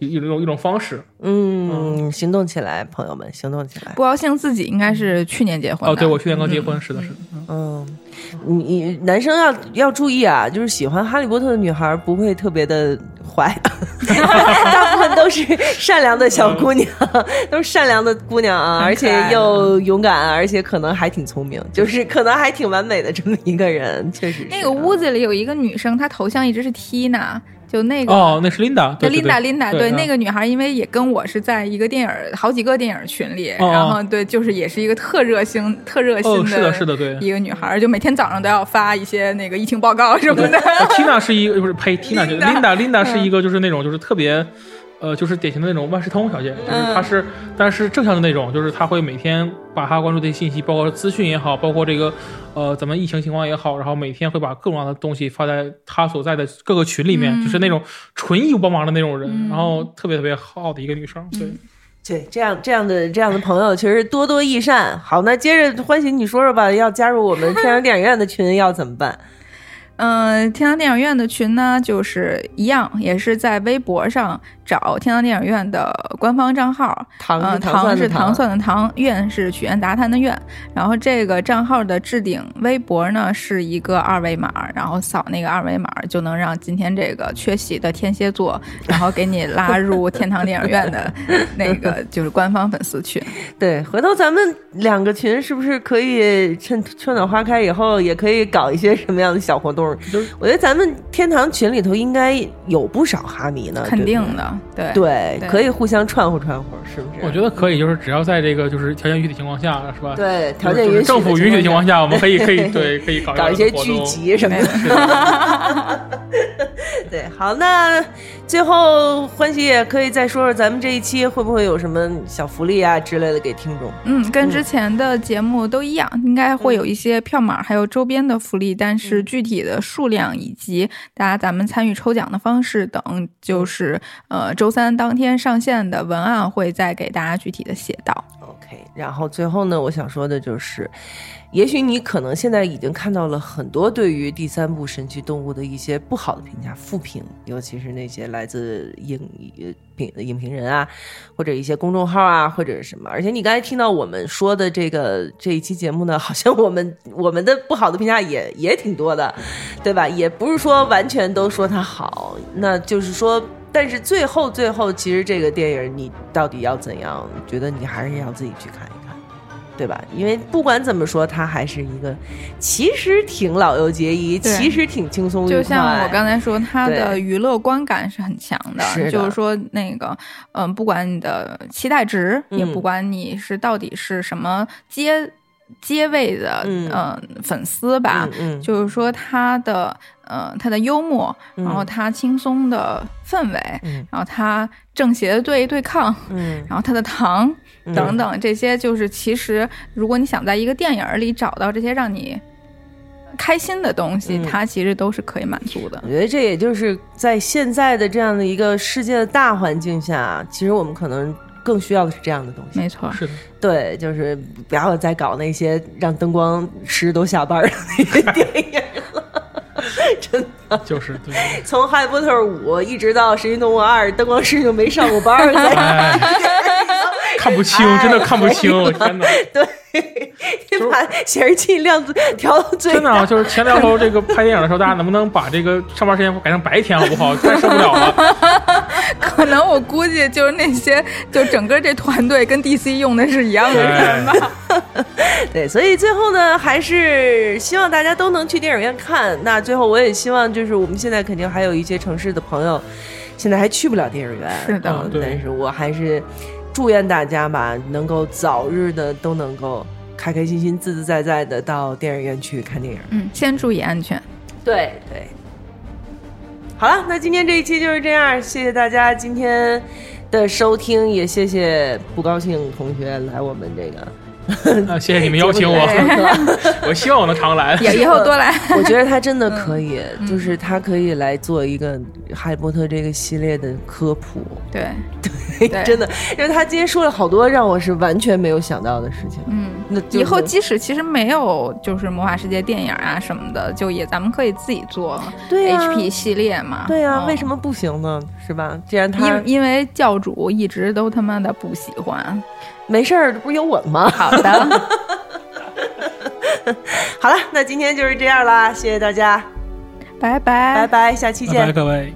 一一种一种方式。嗯，行动起来，朋友们，行动起来。不高兴自己应该是去年结婚。哦，对我去年刚结婚，是的，是的。嗯嗯，你你男生要要注意啊，就是喜欢哈利波特的女孩不会特别的坏，大部分都是善良的小姑娘，都是善良的姑娘啊，而且又勇敢，而且可能还挺聪明，就是可能还挺完美的这么一个人，确实是那个屋子里有一个女生，她头像一直是 Tina，就那个哦，那是 Linda，对对对 Linda Linda，对嗯那个女孩，因为也跟我是在一个电影好几个电影群里，哦然后对，就是也是一个特热心、特热心哦，是的，是的，对。一个女孩，就每天早上都要发一些那个疫情报告什么的。呃 Tina 是一个不是呸，Tina Linda Linda 是一个就是那种就是特别。呃，就是典型的那种万事通小姐，就是她是，但是正向的那种，就是她会每天把她关注的信息，包括资讯也好，包括这个，呃，咱们疫情情况也好，然后每天会把各种各样的东西发在她所在的各个群里面，嗯就是那种纯义务帮忙的那种人，嗯然后特别特别好的一个女生，对。对，这样这样的这样的朋友其实多多益善。好，那接着欢喜你说说吧，要加入我们天阳电影院的群要怎么办？嗯，天堂电影院的群呢，就是一样，也是在微博上找天堂电影院的官方账号。嗯，糖是糖是蒜的糖蒜的糖，院是曲苑杂谈的院。然后这个账号的置顶微博呢是一个二维码，然后扫那个二维码就能让今天这个缺席的天蝎座，然后给你拉入天堂电影院的 那个就是官方粉丝群。对，回头咱们两个群是不是可以趁春暖花开以后，也可以搞一些什么样的小活动？我觉得咱们天堂群里头应该有不少哈迷呢，肯定的，对。对，可以互相串和串和，是不是？我觉得可以，就是只要在这个就是条件允许的情况下，是吧？对，条件允许，政府允许的情况下，我们可以可以对可以搞搞一些聚集什么的。对，好，那最后欢喜也可以再说说咱们这一期会不会有什么小福利啊之类的给听众？嗯，跟之前的节目都一样，应该会有一些票码，还有周边的福利，但是具体的数量以及大家咱们参与抽奖的方式等，就是呃周三当天上线的文案会再给大家具体的写到。然后最后呢，我想说的就是，也许你可能现在已经看到了很多对于第三部《神奇动物》的一些不好的评价、负评，尤其是那些来自影评影评人啊，或者一些公众号啊，或者是什么。而且你刚才听到我们说的这个这一期节目呢，好像我们我们的不好的评价也也挺多的，对吧？也不是说完全都说它好，那就是说。但是最后最后，其实这个电影你到底要怎样？觉得你还是要自己去看一看，对吧？因为不管怎么说，它还是一个其实挺老幼皆宜，其实挺轻松愉快。就像我刚才说，它的娱乐观感是很强的，是的就是说那个，嗯、不管你的期待值，也嗯不管你是到底是什么阶阶位的，嗯。呃粉丝吧，嗯嗯。就是说他的呃他的幽默，嗯。然后他轻松的氛围，嗯。然后他正邪对对抗，嗯。然后他的糖嗯。等等这些，就是其实如果你想在一个电影里找到这些让你开心的东西，嗯。它其实都是可以满足的。我。觉得这也就是在现在的这样的一个世界的大环境下，其实我们可能更需要的是这样的东西。没错，是的，对，就是不要再搞那些让灯光师都下班的那些电影了。真的，就是对。从《哈利波特五》一直到《神奇动物二》，灯光师就没上过班儿，哎，看不清，真的看不清，我天哪！对，你把显示器亮度 调到最真的啊，就是前两头 这个拍电影的时候，大家能不能把这个上班时间改成白天好不好？太受不了了。可能我估计就是那些，就整个这团队跟 DC 用的是一样的人吧。对，所以最后呢，还是希望大家都能去电影院看。那最后，我也希望就是我们现在肯定还有一些城市的朋友，现在还去不了电影院。是的嗯但是我还是祝愿大家吧，能够早日的都能够开开心心、自自在在的到电影院去看电影。嗯，先注意安全。对对。好了，那今天这一期就是这样，谢谢大家今天的收听，也谢谢不高兴同学来我们这个。啊，谢谢你们邀请我，我希望我能常来。也以后多来。我觉得他真的可以，嗯就是他可以来做一个《哈利波特》这个系列的科普，对，对 真的，因为他今天说了好多让我是完全没有想到的事情。嗯，那就是以后即使其实没有就是魔法世界电影啊什么的，就也咱们可以自己做 HP 系列嘛。对呀、嗯为什么不行呢？是吧？既然他因因为教主一直都他妈的不喜欢。没事儿，这不是有我吗？好的，好了，那今天就是这样啦，谢谢大家，拜拜拜。拜，下期见拜拜，。各位。